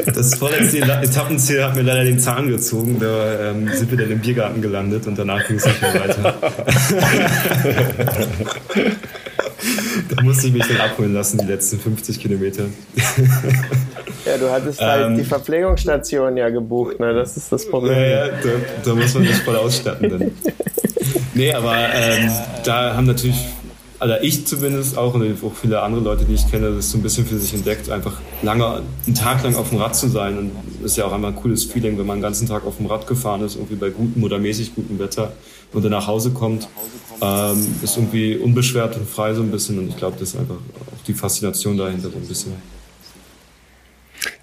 das vorletzte Etappenziel hat mir leider den Zahn gezogen. Da ähm, sind wir dann im Biergarten gelandet und danach ging es nicht mehr weiter. <laughs> <laughs> da musste ich mich dann abholen lassen, die letzten 50 Kilometer. Ja, du hattest halt ähm, die Verpflegungsstation ja gebucht, ne? Das ist das Problem. Ja, ja da, da muss man sich voll ausstatten dann. <laughs> nee, aber ähm, da haben natürlich, also ich zumindest auch und auch viele andere Leute, die ich kenne, das so ein bisschen für sich entdeckt, einfach lange, einen Tag lang auf dem Rad zu sein. Und das ist ja auch einmal ein cooles Feeling, wenn man den ganzen Tag auf dem Rad gefahren ist, irgendwie bei gutem oder mäßig gutem Wetter und dann nach Hause kommt, ähm, ist irgendwie unbeschwert und frei so ein bisschen. Und ich glaube, das ist einfach auch die Faszination dahinter so ein bisschen.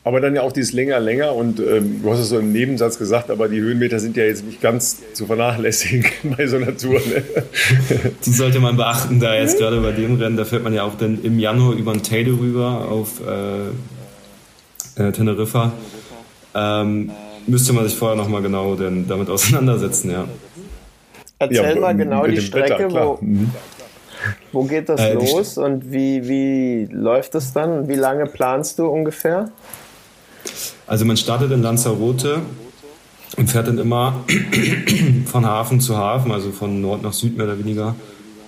Aber dann ja auch dieses länger, länger und ähm, du hast es so im Nebensatz gesagt, aber die Höhenmeter sind ja jetzt nicht ganz zu vernachlässigen <laughs> bei so einer Tour. Ne? Die sollte man beachten, da jetzt gerade bei dem Rennen, da fährt man ja auch dann im Januar über den Teide rüber auf äh, äh, Teneriffa. Ähm, müsste man sich vorher nochmal genau denn damit auseinandersetzen, ja. Erzähl ja, mal genau die Strecke, Wetter, wo, mhm. Wo geht das äh, los und wie, wie läuft es dann? Wie lange planst du ungefähr? Also man startet in Lanzarote und fährt dann immer <clears throat> von Hafen zu Hafen, also von Nord nach Süd mehr oder weniger.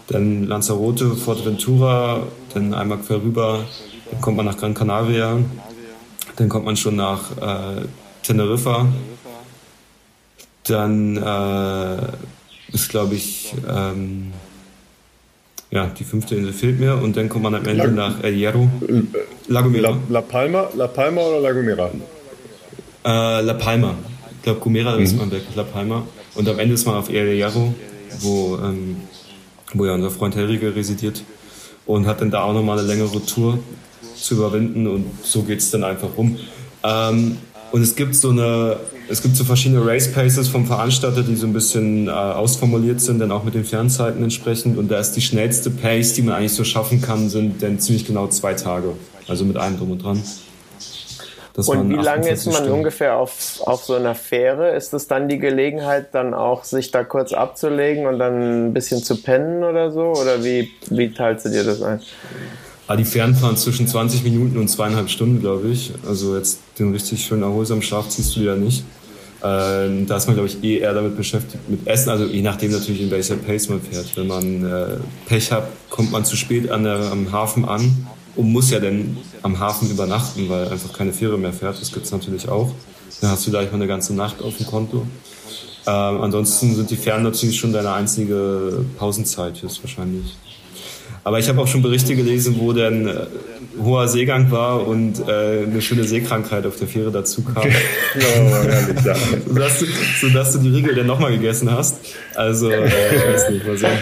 Dann Lanzarote, Forteventura, dann einmal quer rüber dann kommt man nach Gran Canaria, dann kommt man schon nach äh, Teneriffa, dann äh, ist, glaube ich, ähm, ja, die fünfte Insel fehlt mir und dann kommt man am Ende Lag nach El Hierro. La. La, La, Palma, La Palma oder La Gomera? Äh, La Palma. Ich glaube, Gomera mhm. ist man weg, La Palma. Und am Ende ist man auf El Hierro, wo, ähm, wo ja unser Freund Helrige residiert und hat dann da auch nochmal eine längere Tour zu überwinden und so geht es dann einfach rum. Ähm, und es gibt so eine, es gibt so verschiedene Race Paces vom Veranstalter, die so ein bisschen äh, ausformuliert sind, dann auch mit den Fernzeiten entsprechend. Und da ist die schnellste Pace, die man eigentlich so schaffen kann, sind dann ziemlich genau zwei Tage. Also mit allem drum und dran. Das und wie lange ist man Stunden. ungefähr auf, auf so einer Fähre? Ist es dann die Gelegenheit, dann auch sich da kurz abzulegen und dann ein bisschen zu pennen oder so? Oder wie, wie teilst du dir das ein? Ah, die Fähren fahren zwischen 20 Minuten und zweieinhalb Stunden, glaube ich. Also jetzt den richtig schön erholsamen Schlaf ziehst du dir nicht. Ähm, da ist man, glaube ich, eh eher damit beschäftigt mit Essen, also je nachdem natürlich, in welcher Pace man fährt. Wenn man äh, Pech hat, kommt man zu spät an der, am Hafen an und muss ja dann am Hafen übernachten, weil einfach keine Fähre mehr fährt. Das gibt es natürlich auch. Dann hast du gleich mal eine ganze Nacht auf dem Konto. Ähm, ansonsten sind die Fähren natürlich schon deine einzige Pausenzeit höchstwahrscheinlich. Aber ich habe auch schon Berichte gelesen, wo dann äh, hoher Seegang war und äh, eine schöne Seekrankheit auf der Fähre dazu kam. ja, <laughs> herrlich, ja. sodass, du, sodass du die Riegel dann nochmal gegessen hast. Also, äh, ich weiß nicht, mal sehen.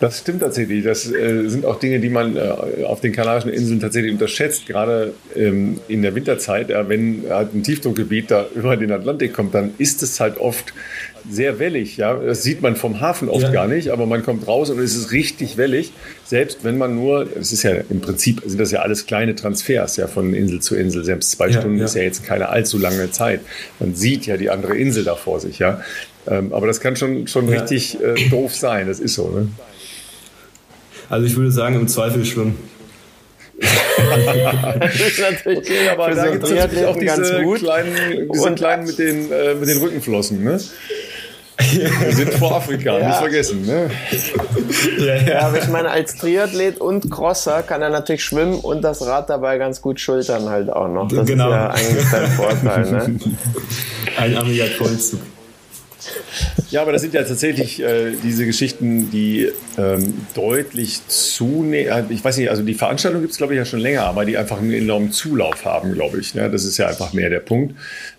Das stimmt tatsächlich. Das äh, sind auch Dinge, die man äh, auf den Kanarischen Inseln tatsächlich unterschätzt. Gerade ähm, in der Winterzeit, äh, wenn halt ein Tiefdruckgebiet da über den Atlantik kommt, dann ist es halt oft sehr wellig. Ja? Das sieht man vom Hafen oft ja. gar nicht, aber man kommt raus und es ist richtig wellig. Selbst wenn man nur, es ist ja im Prinzip, sind das ja alles kleine Transfers ja von Insel zu Insel. Selbst zwei ja, Stunden ja. ist ja jetzt keine allzu lange Zeit. Man sieht ja die andere Insel da vor sich. Ja? Ähm, aber das kann schon, schon richtig äh, doof sein. Das ist so. Ne? Also ich würde sagen, im Zweifel schon. das ist natürlich okay, aber da gibt es natürlich auch diese kleinen, diese kleinen mit den, äh, mit den Rückenflossen, ne? Wir sind vor Afrika, ja. nicht vergessen. Ne? Ja, ja. ja, aber ich meine, als Triathlet und Crosser kann er natürlich schwimmen und das Rad dabei ganz gut schultern halt auch noch. Das genau. ist ja eigentlich sein Vorteil. Ne? Ein armiger Vollzug. Ja, aber das sind ja tatsächlich äh, diese Geschichten, die ähm, deutlich zunehmen. Äh, ich weiß nicht, also die Veranstaltung gibt es, glaube ich, ja schon länger, aber die einfach einen enormen Zulauf haben, glaube ich. Ne? Das ist ja einfach mehr der Punkt.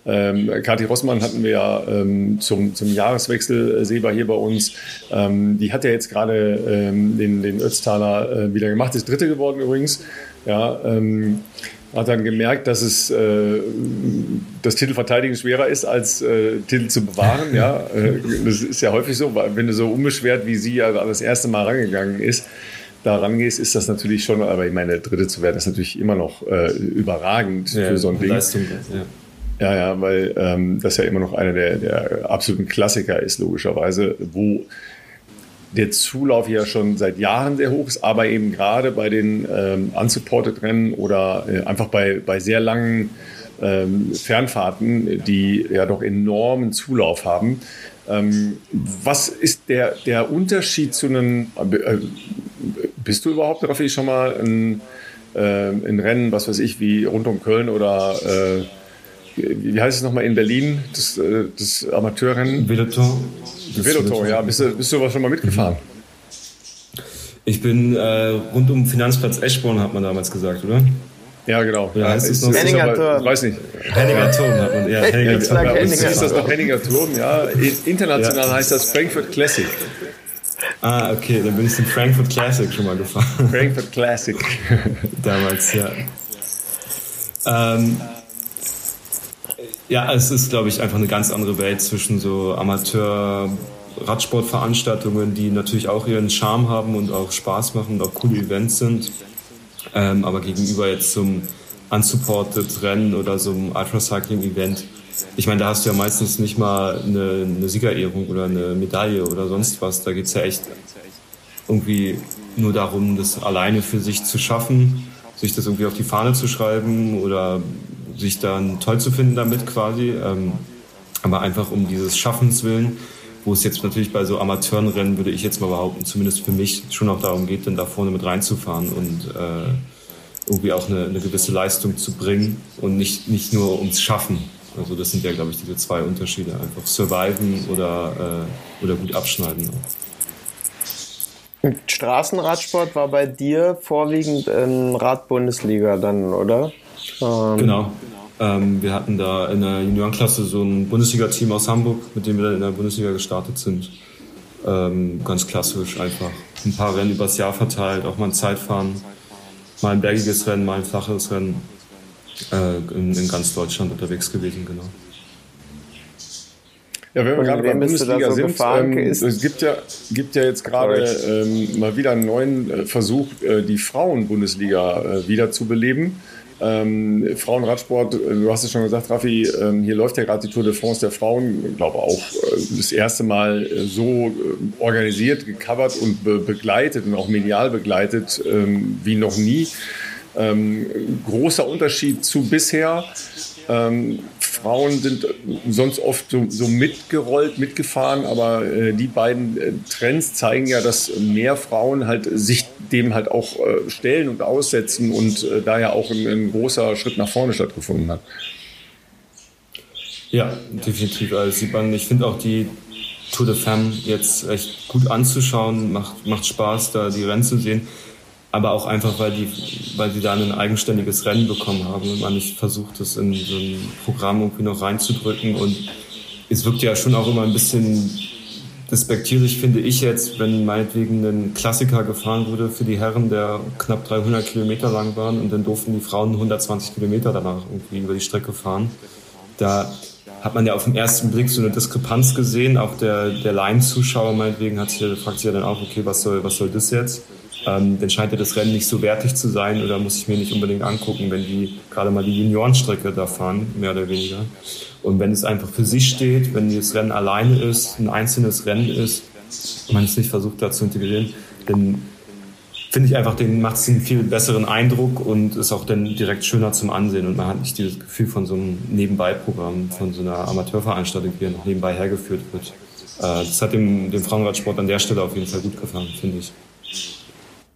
Ähm, Kathi Rossmann hatten wir ja ähm, zum, zum Jahreswechsel äh, sehbar hier bei uns. Ähm, die hat ja jetzt gerade ähm, den, den Ötztaler äh, wieder gemacht, ist Dritte geworden übrigens. Ja, ähm, hat dann gemerkt, dass es äh, das Titelverteidigen schwerer ist, als äh, Titel zu bewahren. Ja, <laughs> äh, das ist ja häufig so, weil wenn du so unbeschwert wie sie ja das erste Mal rangegangen ist, da rangehst, ist das natürlich schon, aber ich meine, Dritte zu werden, ist natürlich immer noch äh, überragend ja, für so ein Ding. Leistung, ja. Ja, ja, weil ähm, das ja immer noch einer der, der absoluten Klassiker ist, logischerweise, wo der Zulauf ja schon seit Jahren sehr hoch ist, aber eben gerade bei den ähm, unsupported Rennen oder äh, einfach bei, bei sehr langen ähm, Fernfahrten, die ja doch enormen Zulauf haben. Ähm, was ist der, der Unterschied zu einem, äh, bist du überhaupt, Raffi, schon mal ein, äh, ein Rennen, was weiß ich, wie rund um Köln oder äh, wie heißt es nochmal in Berlin, das, äh, das Amateurrennen? Velotor. Velotor, ja. Bist du, bist du schon mal mitgefahren? Ich bin äh, rund um Finanzplatz Eschborn, hat man damals gesagt, oder? Ja, genau. Ja, heißt es noch Henninger Turm. Ich weiß nicht. Henninger Turm hat man. Ja, Henninger Turm. Ja, ist das noch Henninger Turm, ja. International ja. heißt das Frankfurt Classic. Ah, okay, dann bin ich den Frankfurt Classic schon mal gefahren. Frankfurt Classic. <laughs> damals, ja. Ähm, ja, es ist, glaube ich, einfach eine ganz andere Welt zwischen so Amateur-Radsportveranstaltungen, die natürlich auch ihren Charme haben und auch Spaß machen und auch coole Events sind. Ähm, aber gegenüber jetzt zum unsupported Rennen oder so einem Ultracycling-Event, ich meine, da hast du ja meistens nicht mal eine, eine Siegerehrung oder eine Medaille oder sonst was. Da geht es ja echt irgendwie nur darum, das alleine für sich zu schaffen, sich das irgendwie auf die Fahne zu schreiben oder sich dann toll zu finden damit quasi. Ähm, aber einfach um dieses Schaffens willen. wo es jetzt natürlich bei so Amateurenrennen, würde ich jetzt mal behaupten, zumindest für mich schon auch darum geht, dann da vorne mit reinzufahren und äh, irgendwie auch eine, eine gewisse Leistung zu bringen und nicht, nicht nur ums Schaffen. Also das sind ja, glaube ich, diese zwei Unterschiede. Einfach surviven oder, äh, oder gut abschneiden. Straßenradsport war bei dir vorwiegend in Radbundesliga dann, oder? Ähm genau. Ähm, wir hatten da in der Juniorenklasse so ein Bundesliga-Team aus Hamburg, mit dem wir dann in der Bundesliga gestartet sind. Ähm, ganz klassisch einfach. Ein paar Rennen übers Jahr verteilt, auch mal ein Zeitfahren, mal ein bergiges Rennen, mal ein flaches Rennen. Äh, in, in ganz Deutschland unterwegs gewesen, genau. Ja, wenn wir gerade bei Bundesliga so sind, ähm, es gibt ja, gibt ja jetzt gerade ähm, mal wieder einen neuen äh, Versuch, äh, die Frauen-Bundesliga äh, wiederzubeleben. Ähm, Frauenradsport, äh, du hast es schon gesagt, Raffi, ähm, hier läuft ja gerade die Tour de France der Frauen, glaube auch äh, das erste Mal äh, so organisiert, gecovert und be begleitet und auch medial begleitet ähm, wie noch nie. Ähm, großer Unterschied zu bisher. Ähm, Frauen sind sonst oft so, so, mitgerollt, mitgefahren, aber äh, die beiden äh, Trends zeigen ja, dass mehr Frauen halt sich dem halt auch äh, stellen und aussetzen und äh, daher auch ein, ein, großer Schritt nach vorne stattgefunden hat. Ja, definitiv. Also sieht man, ich finde auch die Tour de Femme jetzt echt gut anzuschauen, macht, macht Spaß, da die Rennen zu sehen aber auch einfach, weil, die, weil sie da ein eigenständiges Rennen bekommen haben und man nicht versucht, das in so ein Programm irgendwie noch reinzudrücken. Und es wirkt ja schon auch immer ein bisschen respektierlich, finde ich jetzt, wenn meinetwegen ein Klassiker gefahren wurde für die Herren, der knapp 300 Kilometer lang waren und dann durften die Frauen 120 Kilometer danach irgendwie über die Strecke fahren. Da hat man ja auf den ersten Blick so eine Diskrepanz gesehen. Auch der, der Line-Zuschauer meinetwegen hat sich, fragt sich ja dann auch, okay, was soll, was soll das jetzt? Ähm, dann scheint das Rennen nicht so wertig zu sein oder muss ich mir nicht unbedingt angucken, wenn die gerade mal die Juniorenstrecke da fahren, mehr oder weniger. Und wenn es einfach für sich steht, wenn das Rennen alleine ist, ein einzelnes Rennen ist, man es nicht versucht da zu integrieren, dann finde ich einfach, den macht es einen viel besseren Eindruck und ist auch dann direkt schöner zum Ansehen und man hat nicht dieses Gefühl von so einem Nebenbei-Programm, von so einer Amateurveranstaltung, die noch nebenbei hergeführt wird. Äh, das hat dem, dem Frauenradsport an der Stelle auf jeden Fall gut gefallen, finde ich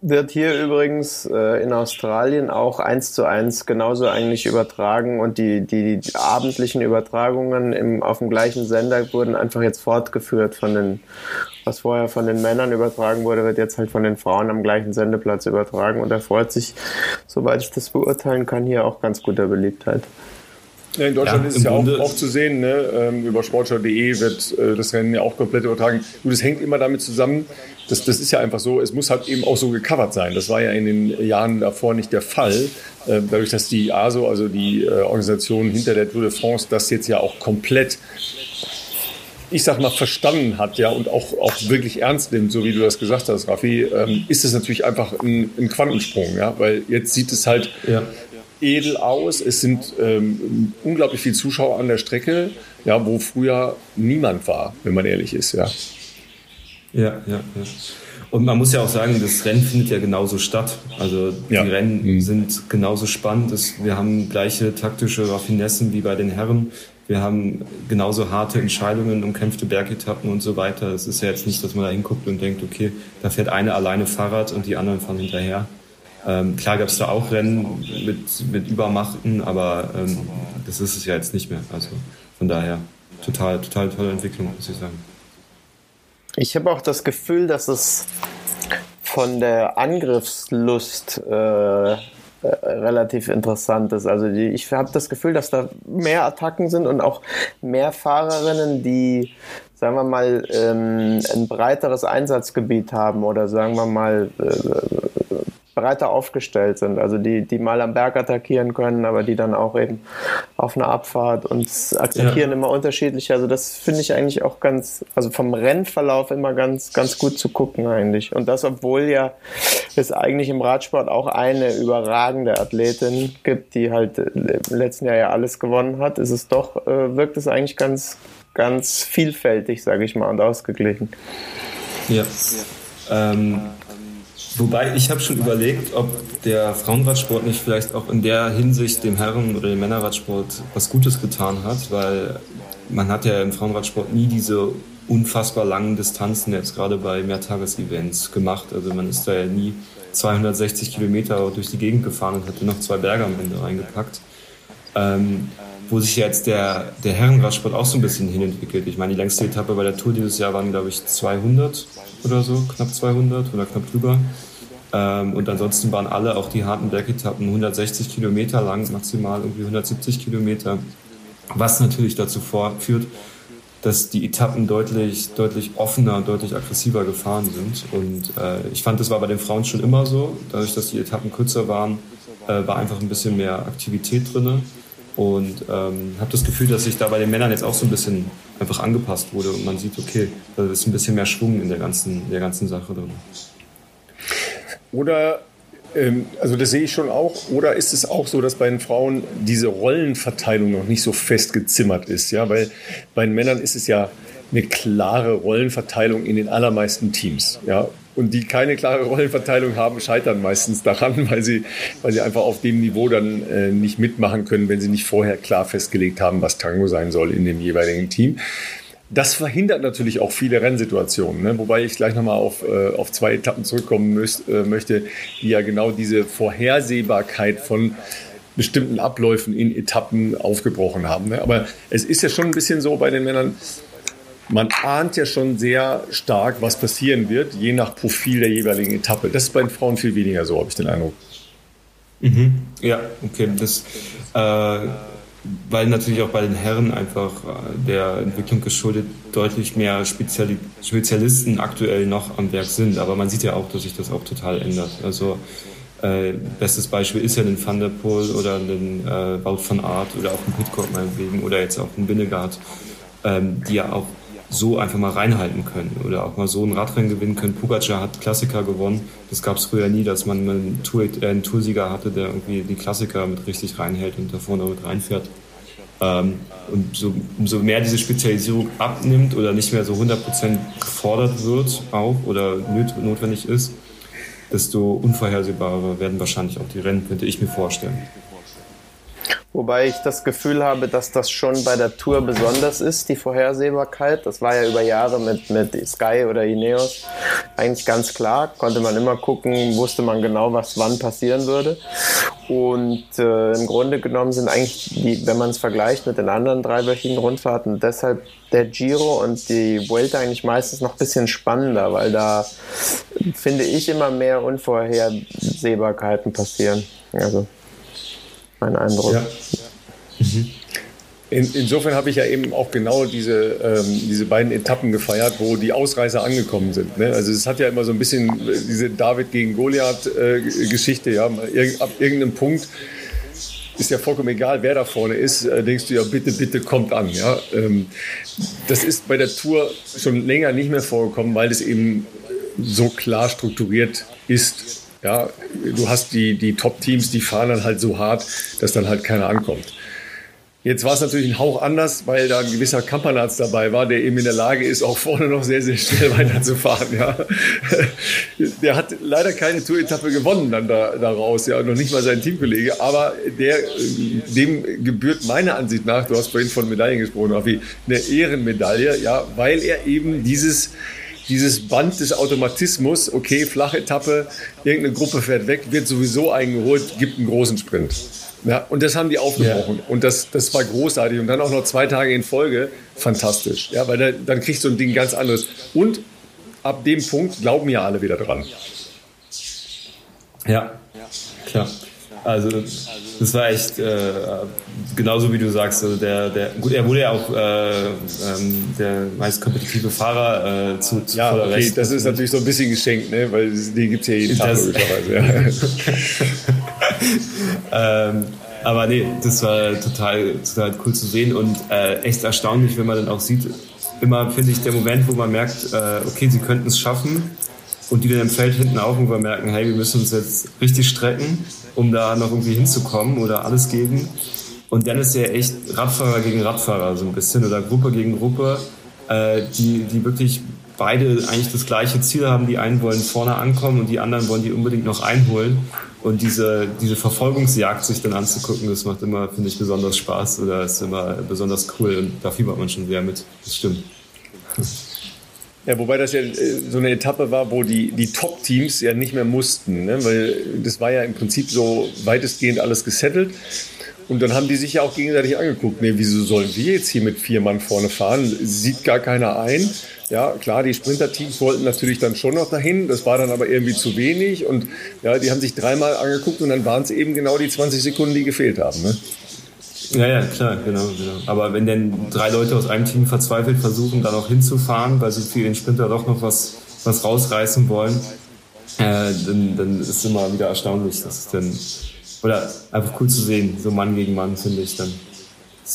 wird hier übrigens äh, in Australien auch eins zu eins genauso eigentlich übertragen und die, die, die abendlichen Übertragungen im, auf dem gleichen Sender wurden einfach jetzt fortgeführt von den, was vorher von den Männern übertragen wurde, wird jetzt halt von den Frauen am gleichen Sendeplatz übertragen und erfreut sich, soweit ich das beurteilen kann, hier auch ganz guter Beliebtheit. Ja, in Deutschland ja, ist es ja auch, auch, zu sehen, ne? Ähm, über sportschau.de wird äh, das Rennen ja auch komplett übertragen. Gut, es hängt immer damit zusammen, das, das ist ja einfach so, es muss halt eben auch so gecovert sein. Das war ja in den Jahren davor nicht der Fall. Äh, dadurch, dass die ASO, also die äh, Organisation hinter der Tour de France, das jetzt ja auch komplett ich sag mal, verstanden hat, ja, und auch, auch wirklich ernst nimmt, so wie du das gesagt hast, Raffi, ähm, ist es natürlich einfach ein, ein, Quantensprung, ja, weil jetzt sieht es halt ja. Edel aus. Es sind ähm, unglaublich viele Zuschauer an der Strecke, ja, wo früher niemand war, wenn man ehrlich ist, ja. Ja, ja, ja. Und man muss ja auch sagen, das Rennen findet ja genauso statt. Also die ja. Rennen mhm. sind genauso spannend. wir haben gleiche taktische Raffinessen wie bei den Herren. Wir haben genauso harte Entscheidungen, umkämpfte Bergetappen und so weiter. Es ist ja jetzt nicht, dass man da hinguckt und denkt, okay, da fährt eine alleine Fahrrad und die anderen fahren hinterher. Ähm, klar gab es da auch Rennen mit, mit Übermachten, aber ähm, das ist es ja jetzt nicht mehr. Also von daher total, total tolle Entwicklung, muss ich sagen. Ich habe auch das Gefühl, dass es von der Angriffslust äh, äh relativ interessant ist. Also die, ich habe das Gefühl, dass da mehr Attacken sind und auch mehr Fahrerinnen, die, sagen wir mal, ähm, ein breiteres Einsatzgebiet haben oder sagen wir mal äh, breiter aufgestellt sind. Also die, die mal am Berg attackieren können, aber die dann auch eben auf einer Abfahrt und attackieren ja. immer unterschiedlich. Also das finde ich eigentlich auch ganz, also vom Rennverlauf immer ganz, ganz gut zu gucken eigentlich. Und das, obwohl ja es eigentlich im Radsport auch eine überragende Athletin gibt, die halt im letzten Jahr ja alles gewonnen hat, ist es doch, äh, wirkt es eigentlich ganz, ganz vielfältig, sage ich mal, und ausgeglichen. Ja. ja. Ähm, Wobei ich habe schon überlegt, ob der Frauenradsport nicht vielleicht auch in der Hinsicht dem Herren- oder dem Männerradsport was Gutes getan hat, weil man hat ja im Frauenradsport nie diese unfassbar langen Distanzen, jetzt gerade bei Mehrtagesevents gemacht. Also man ist da ja nie 260 Kilometer durch die Gegend gefahren und hatte noch zwei Berge am Ende reingepackt. Ähm, wo sich jetzt der, der Herrenradsport auch so ein bisschen hinentwickelt. Ich meine, die längste Etappe bei der Tour dieses Jahr waren, glaube ich, 200 oder so, knapp 200 oder knapp drüber. Ähm, und ansonsten waren alle, auch die harten Bergetappen, 160 Kilometer lang, maximal irgendwie 170 Kilometer. Was natürlich dazu führt, dass die Etappen deutlich, deutlich offener, deutlich aggressiver gefahren sind. Und äh, ich fand, das war bei den Frauen schon immer so. Dadurch, dass die Etappen kürzer waren, äh, war einfach ein bisschen mehr Aktivität drin. Und ähm, habe das Gefühl, dass sich da bei den Männern jetzt auch so ein bisschen einfach angepasst wurde und man sieht, okay, da ist ein bisschen mehr Schwung in der ganzen, in der ganzen Sache drin. Oder, ähm, also das sehe ich schon auch, oder ist es auch so, dass bei den Frauen diese Rollenverteilung noch nicht so fest gezimmert ist? Ja, weil bei den Männern ist es ja eine klare Rollenverteilung in den allermeisten Teams. Ja, und die keine klare Rollenverteilung haben, scheitern meistens daran, <laughs> weil sie, weil sie einfach auf dem Niveau dann äh, nicht mitmachen können, wenn sie nicht vorher klar festgelegt haben, was Tango sein soll in dem jeweiligen Team. Das verhindert natürlich auch viele Rennsituationen, ne? wobei ich gleich nochmal auf, äh, auf zwei Etappen zurückkommen müß, äh, möchte, die ja genau diese Vorhersehbarkeit von bestimmten Abläufen in Etappen aufgebrochen haben. Ne? Aber es ist ja schon ein bisschen so bei den Männern, man ahnt ja schon sehr stark, was passieren wird, je nach Profil der jeweiligen Etappe. Das ist bei den Frauen viel weniger so, habe ich den Eindruck. Mhm. Ja, okay. Das, äh, weil natürlich auch bei den Herren einfach äh, der Entwicklung geschuldet deutlich mehr Speziali Spezialisten aktuell noch am Werk sind. Aber man sieht ja auch, dass sich das auch total ändert. Also äh, bestes Beispiel ist ja ein Van der Poel oder ein äh, Wout van Art oder auch ein Pitcock meinetwegen oder jetzt auch ein Binnegard, ähm, die ja auch so einfach mal reinhalten können oder auch mal so ein Radrennen gewinnen können. Pugacar hat Klassiker gewonnen. Das gab es früher nie, dass man einen, Tour, äh, einen Toursieger hatte, der irgendwie die Klassiker mit richtig reinhält und da vorne mit reinfährt. Ähm, und so, umso mehr diese Spezialisierung abnimmt oder nicht mehr so 100% gefordert wird auch oder notwendig ist, desto unvorhersehbarer werden wahrscheinlich auch die Rennen, könnte ich mir vorstellen. Wobei ich das Gefühl habe, dass das schon bei der Tour besonders ist, die Vorhersehbarkeit. Das war ja über Jahre mit, mit Sky oder Ineos eigentlich ganz klar. Konnte man immer gucken, wusste man genau, was wann passieren würde. Und äh, im Grunde genommen sind eigentlich, die, wenn man es vergleicht mit den anderen dreiwöchigen Rundfahrten, deshalb der Giro und die Vuelta eigentlich meistens noch ein bisschen spannender, weil da finde ich immer mehr Unvorhersehbarkeiten passieren. Also mein Eindruck. Ja. Mhm. In, insofern habe ich ja eben auch genau diese, ähm, diese beiden Etappen gefeiert, wo die Ausreißer angekommen sind. Ne? Also es hat ja immer so ein bisschen diese David gegen Goliath-Geschichte. Äh, ja? Ab irgendeinem Punkt ist ja vollkommen egal, wer da vorne ist, äh, denkst du ja, bitte, bitte kommt an. Ja? Ähm, das ist bei der Tour schon länger nicht mehr vorgekommen, weil es eben so klar strukturiert ist. Ja, du hast die, die Top-Teams, die fahren dann halt so hart, dass dann halt keiner ankommt. Jetzt war es natürlich ein Hauch anders, weil da ein gewisser Kampanarz dabei war, der eben in der Lage ist, auch vorne noch sehr, sehr schnell <laughs> weiterzufahren. Ja. Der hat leider keine Tour-Etappe gewonnen dann da, daraus, ja, noch nicht mal sein Teamkollege, aber der, dem gebührt meiner Ansicht nach, du hast vorhin von Medaillen gesprochen, wie eine Ehrenmedaille, ja, weil er eben dieses, dieses Band des Automatismus, okay, flache Etappe, irgendeine Gruppe fährt weg, wird sowieso eingeholt, gibt einen großen Sprint. Ja, und das haben die aufgebrochen. Ja. Und das, das war großartig. Und dann auch noch zwei Tage in Folge, fantastisch. Ja, weil da, dann kriegst du ein Ding ganz anderes. Und ab dem Punkt glauben ja alle wieder dran. Ja, klar. Also das war echt äh, genauso wie du sagst. Also der, der, gut, er wurde ja auch äh, ähm, der meist kompetitive Fahrer äh, zu, zu ja, voller okay, Recht. Das ist natürlich so ein bisschen geschenkt, ne? weil die gibt es ja jeden Tag logischerweise. Ja. <laughs> ähm, aber nee, das war total, total cool zu sehen und äh, echt erstaunlich, wenn man dann auch sieht, immer finde ich der Moment, wo man merkt, äh, okay, sie könnten es schaffen und die dann im Feld hinten auch merken, hey, wir müssen uns jetzt richtig strecken, um da noch irgendwie hinzukommen oder alles geben. Und dann ist ja echt Radfahrer gegen Radfahrer so ein bisschen oder Gruppe gegen Gruppe, äh, die, die wirklich beide eigentlich das gleiche Ziel haben. Die einen wollen vorne ankommen und die anderen wollen die unbedingt noch einholen. Und diese, diese Verfolgungsjagd sich dann anzugucken, das macht immer, finde ich, besonders Spaß oder ist immer besonders cool und da fiebert man schon sehr mit. Das stimmt. Ja, wobei das ja äh, so eine Etappe war, wo die, die Top-Teams ja nicht mehr mussten, ne? weil das war ja im Prinzip so weitestgehend alles gesettelt. Und dann haben die sich ja auch gegenseitig angeguckt, nee, wieso sollen wir jetzt hier mit vier Mann vorne fahren? Sieht gar keiner ein. Ja, klar, die Sprinter-Teams wollten natürlich dann schon noch dahin. Das war dann aber irgendwie zu wenig. Und ja, die haben sich dreimal angeguckt und dann waren es eben genau die 20 Sekunden, die gefehlt haben. Ne? Ja, ja, klar, genau, genau. Aber wenn denn drei Leute aus einem Team verzweifelt versuchen, dann auch hinzufahren, weil sie für den Sprinter doch noch was, was rausreißen wollen, äh, dann, dann ist es immer wieder erstaunlich, dass es dann, oder einfach cool zu sehen, so Mann gegen Mann, finde ich dann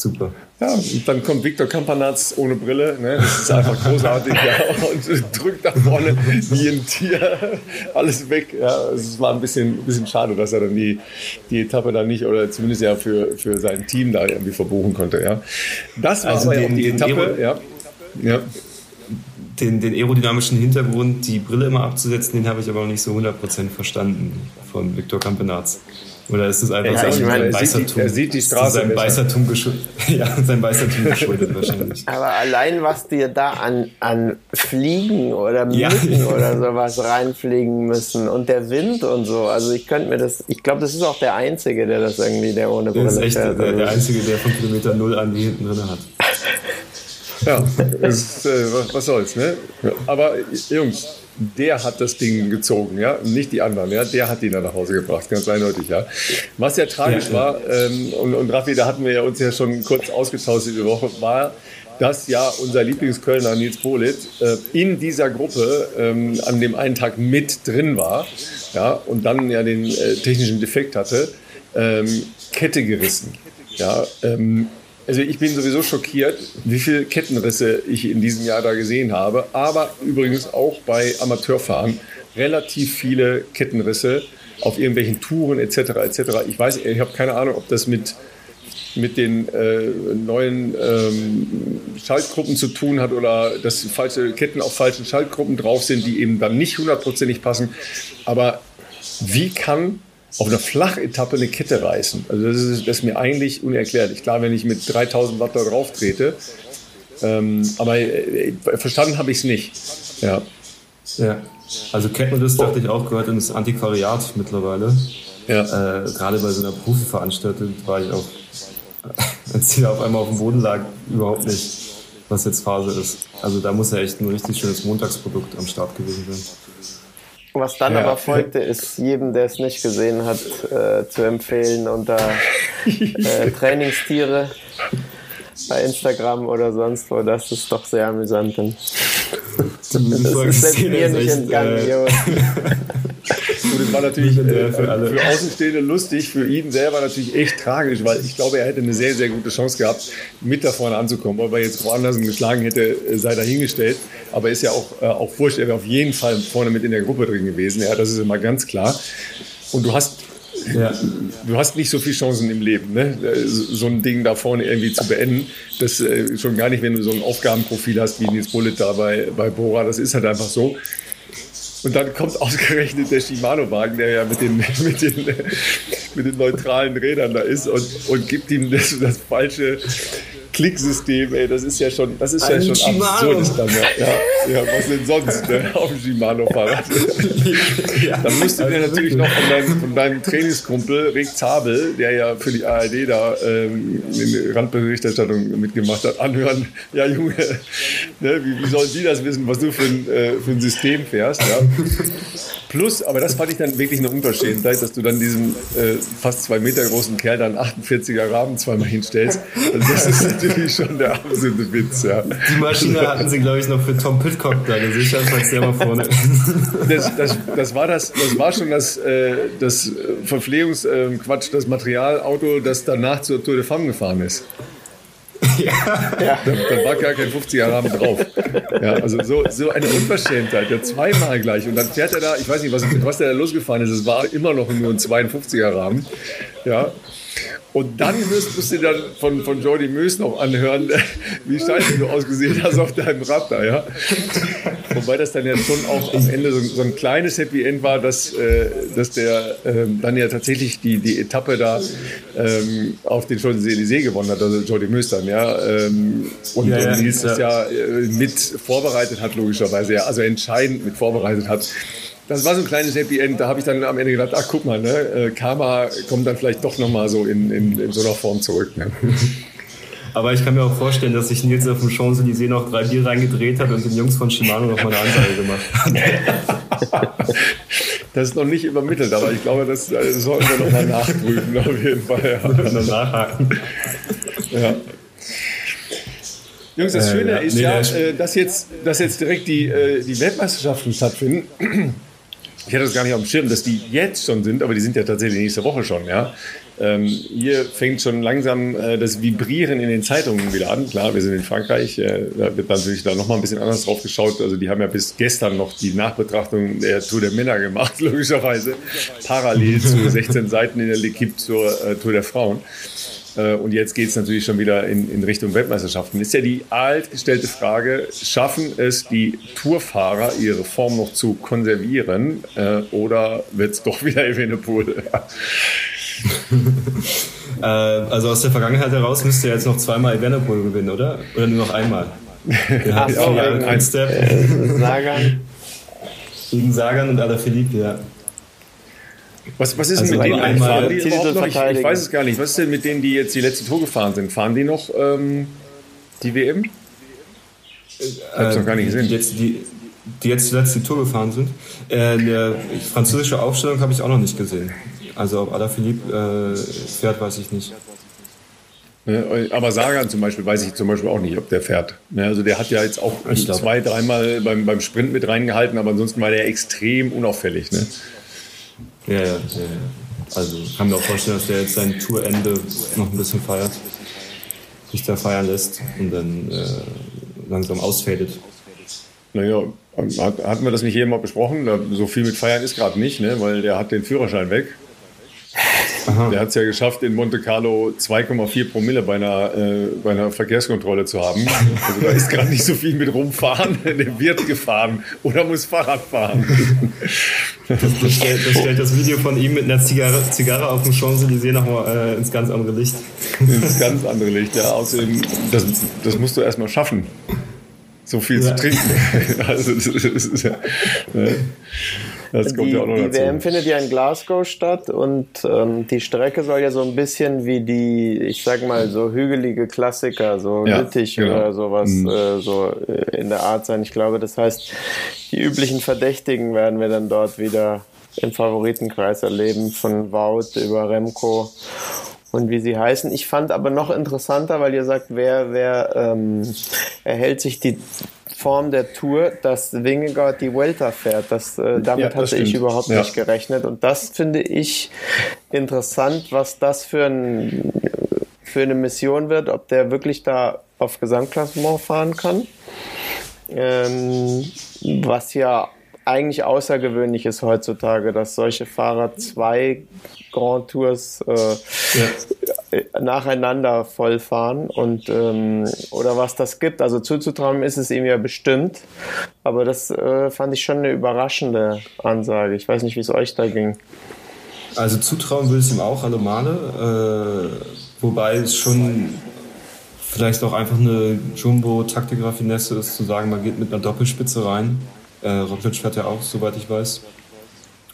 super. Ja, und dann kommt Viktor Kampanatz ohne Brille. Ne? Das ist einfach großartig. ja, und drückt da vorne wie ein Tier alles weg. Ja, es war ein bisschen, ein bisschen schade, dass er dann die, die Etappe dann nicht oder zumindest ja für, für sein Team da irgendwie verbuchen konnte. Ja. Das war also aber den, auch die Etappe. Ja. Ja. Den, den aerodynamischen Hintergrund, die Brille immer abzusetzen, den habe ich aber noch nicht so 100% verstanden von Viktor Kampenarz. Oder ist es einfach ja, sein, meine, Beißertum? Er sieht die Straße. Sein Beißertum, geschuldet, <laughs> ja, sein Beißertum geschuldet <laughs> wahrscheinlich. Aber allein, was dir da an, an Fliegen oder Mücken <laughs> ja. oder sowas reinfliegen müssen und der Wind und so. Also ich könnte mir das, ich glaube, das ist auch der Einzige, der das irgendwie, der ohne Brille Das ist echt fährt, der, der, Einzige, der von Kilometer Null an die hinten drin hat. Ja, ist, äh, was, was soll's, ne? Aber Jungs, der hat das Ding gezogen, ja, nicht die anderen, ja, der hat ihn dann nach Hause gebracht, ganz eindeutig, ja. Was ja tragisch ja, war, ähm, und, und Raffi, da hatten wir ja uns ja schon kurz ausgetauscht diese Woche, war, dass ja unser Lieblingskölner Nils Polit äh, in dieser Gruppe ähm, an dem einen Tag mit drin war, ja, und dann ja den äh, technischen Defekt hatte, ähm, Kette gerissen, ja, ähm, also ich bin sowieso schockiert, wie viele Kettenrisse ich in diesem Jahr da gesehen habe. Aber übrigens auch bei Amateurfahren relativ viele Kettenrisse auf irgendwelchen Touren etc. etc. Ich weiß, ich habe keine Ahnung, ob das mit mit den äh, neuen ähm, Schaltgruppen zu tun hat oder dass falsche Ketten auf falschen Schaltgruppen drauf sind, die eben dann nicht hundertprozentig passen. Aber wie kann auf einer Flachetappe eine Kette reißen. Also das ist, das ist mir eigentlich unerklärlich. Klar, wenn ich mit 3000 Watt da drauf trete, ähm, aber äh, verstanden habe ich es nicht. Ja. ja. Also Kettenriss, dachte ich auch, gehört ins Antiquariat mittlerweile. Ja. Äh, gerade bei so einer Profiveranstaltung war ich auch, <laughs> als die auf einmal auf dem Boden lag, überhaupt nicht, was jetzt Phase ist. Also da muss ja echt ein richtig schönes Montagsprodukt am Start gewesen sein. Was dann ja. aber folgte, ist jedem, der es nicht gesehen hat, äh, zu empfehlen unter äh, <laughs> Trainingstiere bei Instagram oder sonst wo. Das ist doch sehr amüsant. Das ist selbst mir nicht entgangen, äh, Und es war natürlich äh, für, für Außenstehende lustig, für ihn selber natürlich echt tragisch, weil ich glaube, er hätte eine sehr, sehr gute Chance gehabt, mit da vorne anzukommen. Ob er jetzt woanders geschlagen hätte, äh, sei dahingestellt. Aber ist ja auch, äh, auch wurscht, er wäre auf jeden Fall vorne mit in der Gruppe drin gewesen. Ja, das ist immer ganz klar. Und du hast ja. Du hast nicht so viele Chancen im Leben, ne? so ein Ding da vorne irgendwie zu beenden. Das äh, schon gar nicht, wenn du so ein Aufgabenprofil hast wie Nils Bullet da bei, bei Bora. Das ist halt einfach so. Und dann kommt ausgerechnet der Shimano-Wagen, der ja mit den, <laughs> mit, den, mit den neutralen Rädern da ist und, und gibt ihm das, das falsche Klicksystem, ey, das ist ja schon, das ist ja schon Shimano. absurd. Ja, ja, was denn sonst, ne, <laughs> auf dem Shimano-Fahrrad. ja, dann musst du dir natürlich noch von deinem, von deinem Trainingskumpel Rick Zabel, der ja für die ARD da ähm, in Randberichterstattung mitgemacht hat, anhören, ja Junge, ne, wie, wie sollen die das wissen, was du für ein, äh, für ein System fährst, ja. Plus, aber das fand ich dann wirklich eine Unverschämtheit, dass du dann diesem äh, fast zwei Meter großen Kerl dann 48er Rahmen zweimal hinstellst. Also das ist natürlich schon der absolute Witz, ja. Die Maschine hatten sie, glaube ich, noch für Tom Pitcock da gesichert, falls der mal vorne das, das, das, war das, das war schon das, äh, das Verpflegungsquatsch, äh, das Materialauto, das danach zur Tour de Femme gefahren ist. <laughs> Ja. ja. Da, da, war gar kein 50er Rahmen drauf. Ja, also so, so eine Unverschämtheit, ja zweimal gleich. Und dann fährt er da, ich weiß nicht, was, was der da losgefahren ist, es war immer noch nur ein 52er Rahmen. Ja. Und dann musst du dann von, von Jordi Mös noch anhören, <laughs> wie scheiße du ausgesehen hast auf deinem Rad da, ja. Wobei das dann ja schon auch am Ende so, so ein kleines Happy End war, dass, äh, dass der ähm, dann ja tatsächlich die, die Etappe da ähm, auf den Champs-Élysées gewonnen hat, also Jordi Mös dann, ja. Ähm, und, ja, ja, und Nils ja. das ja äh, mit vorbereitet hat, logischerweise, ja. Also entscheidend mit vorbereitet hat. Das war so ein kleines Happy End. Da habe ich dann am Ende gedacht, ach guck mal, ne, äh, Karma kommt dann vielleicht doch nochmal so in, in, in so einer Form zurück. Ne? <laughs> Aber ich kann mir auch vorstellen, dass sich Nils auf dem Champs-Élysées noch drei Bier reingedreht hat und den Jungs von Shimano noch mal eine Ansage gemacht hat. <laughs> Das ist noch nicht übermittelt, aber ich glaube, das äh, sollten wir noch mal nachprüfen, auf jeden Fall. Ja. nachhaken. Ja. Jungs, das Schöne äh, ist nee, ja, äh, dass, jetzt, dass jetzt direkt die, äh, die Weltmeisterschaften stattfinden. Ich hatte das gar nicht auf dem Schirm, dass die jetzt schon sind, aber die sind ja tatsächlich nächste Woche schon, ja. Ähm, hier fängt schon langsam äh, das Vibrieren in den Zeitungen wieder an. Klar, wir sind in Frankreich, äh, da wird natürlich da nochmal ein bisschen anders drauf geschaut. Also die haben ja bis gestern noch die Nachbetrachtung der Tour der Männer gemacht, <laughs> logischerweise. Parallel zu 16 Seiten in der L'Equipe zur äh, Tour der Frauen. Äh, und jetzt geht es natürlich schon wieder in, in, Richtung Weltmeisterschaften. Ist ja die altgestellte Frage, schaffen es die Tourfahrer, ihre Form noch zu konservieren äh, oder wird es doch wieder Evenepoel? <laughs> äh, also aus der Vergangenheit heraus müsste er jetzt noch zweimal Evenepoel gewinnen, oder? Oder nur noch einmal? <laughs> Ja, Ach so, ein, ein Step. Sagan. Gegen Sagan und Alaphilippe, ja. Was, was ist also mit denen einmal fahren die überhaupt noch? Ich, ich, weiß es gar nicht. Was ist denn mit denen, die jetzt die letzte Tour gefahren sind? Fahren die noch ähm, die WM? Ich hab's äh, noch gar nicht gesehen. Jetzt, die, die jetzt die letzte Tour gefahren sind. Äh, eine französische Aufstellung habe ich auch noch nicht gesehen. Also ob Alaphilippe äh, fährt, weiß ich nicht. aber Sagan zum Beispiel weiß ich zum Beispiel auch nicht, ob der fährt. also der hat ja jetzt auch zwei, dreimal beim, beim Sprint mit reingehalten, aber ansonsten war der extrem unauffällig. Ne? Ja, ja, ja. Also kann mir auch vorstellen, dass der jetzt sein Tourende noch ein bisschen feiert, sich da feiern lässt und dann äh, langsam ausfadet. Naja, hatten wir das nicht hier mal besprochen? So viel mit Feiern ist gerade nicht, ne? weil der hat den Führerschein weg. Aha. Der hat es ja geschafft, in Monte Carlo 2,4 Promille bei einer, äh, bei einer Verkehrskontrolle zu haben. Also da ist gerade nicht so viel mit rumfahren. <laughs> Der wird gefahren oder muss Fahrrad fahren. Das, das, stellt, das, stellt, das Video von ihm mit einer Zigarre, Zigarre auf dem Champs-Élysées nochmal äh, ins ganz andere Licht. Ins ganz andere Licht, ja. Außerdem, das, das musst du erstmal schaffen so viel ja. zu trinken. <laughs> also das ist ja, ne? Das kommt die, ja auch noch die dazu. WM findet ja in Glasgow statt und ähm, die Strecke soll ja so ein bisschen wie die, ich sag mal, so hügelige Klassiker, so ja, Lüttich genau. oder sowas, mhm. äh, so äh, in der Art sein. Ich glaube, das heißt, die üblichen Verdächtigen werden wir dann dort wieder im Favoritenkreis erleben, von Wout über Remco und wie sie heißen. Ich fand aber noch interessanter, weil ihr sagt, wer, wer ähm, erhält sich die Form der Tour, dass Wingegaard die Vuelta fährt. Das, äh, damit ja, das hatte stimmt. ich überhaupt ja. nicht gerechnet. Und das finde ich interessant, was das für, ein, für eine Mission wird, ob der wirklich da auf Gesamtklassement fahren kann. Ähm, was ja eigentlich außergewöhnlich ist heutzutage, dass solche Fahrer zwei Grand Tours äh, ja. nacheinander vollfahren und ähm, oder was das gibt. Also zuzutrauen ist es ihm ja bestimmt, aber das äh, fand ich schon eine überraschende Ansage. Ich weiß nicht, wie es euch da ging. Also zutrauen will es ihm auch alle Male, äh, wobei es schon vielleicht auch einfach eine Jumbo-Taktik-Raffinesse ist, zu sagen, man geht mit einer Doppelspitze rein äh, Roglic fährt ja auch, soweit ich weiß.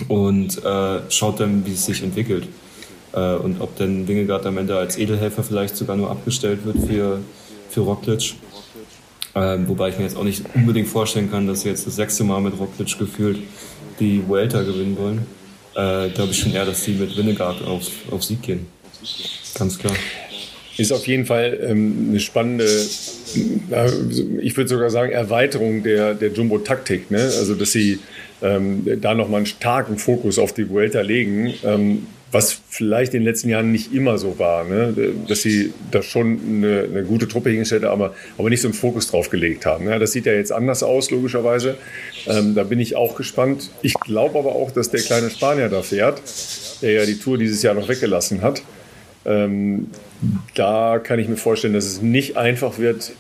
Und äh, schaut dann, wie es sich entwickelt. Äh, und ob denn Wingegaard am Ende als Edelhelfer vielleicht sogar nur abgestellt wird für, für Roglic. Ähm, wobei ich mir jetzt auch nicht unbedingt vorstellen kann, dass sie jetzt das sechste Mal mit Roglic gefühlt die Vuelta gewinnen wollen. Äh, Glaube ich schon eher, dass sie mit Wingegaard auf, auf Sieg gehen. Ganz klar. Ist auf jeden Fall ähm, eine spannende, äh, ich würde sogar sagen, Erweiterung der, der Jumbo-Taktik. Ne? Also, dass sie ähm, da nochmal einen starken Fokus auf die Vuelta legen, ähm, was vielleicht in den letzten Jahren nicht immer so war. Ne? Dass sie da schon eine, eine gute Truppe hingestellt haben, aber, aber nicht so einen Fokus drauf gelegt haben. Ne? Das sieht ja jetzt anders aus, logischerweise. Ähm, da bin ich auch gespannt. Ich glaube aber auch, dass der kleine Spanier da fährt, der ja die Tour dieses Jahr noch weggelassen hat Ähm, da kann ich mir vorstellen, dass es nicht einfach wird,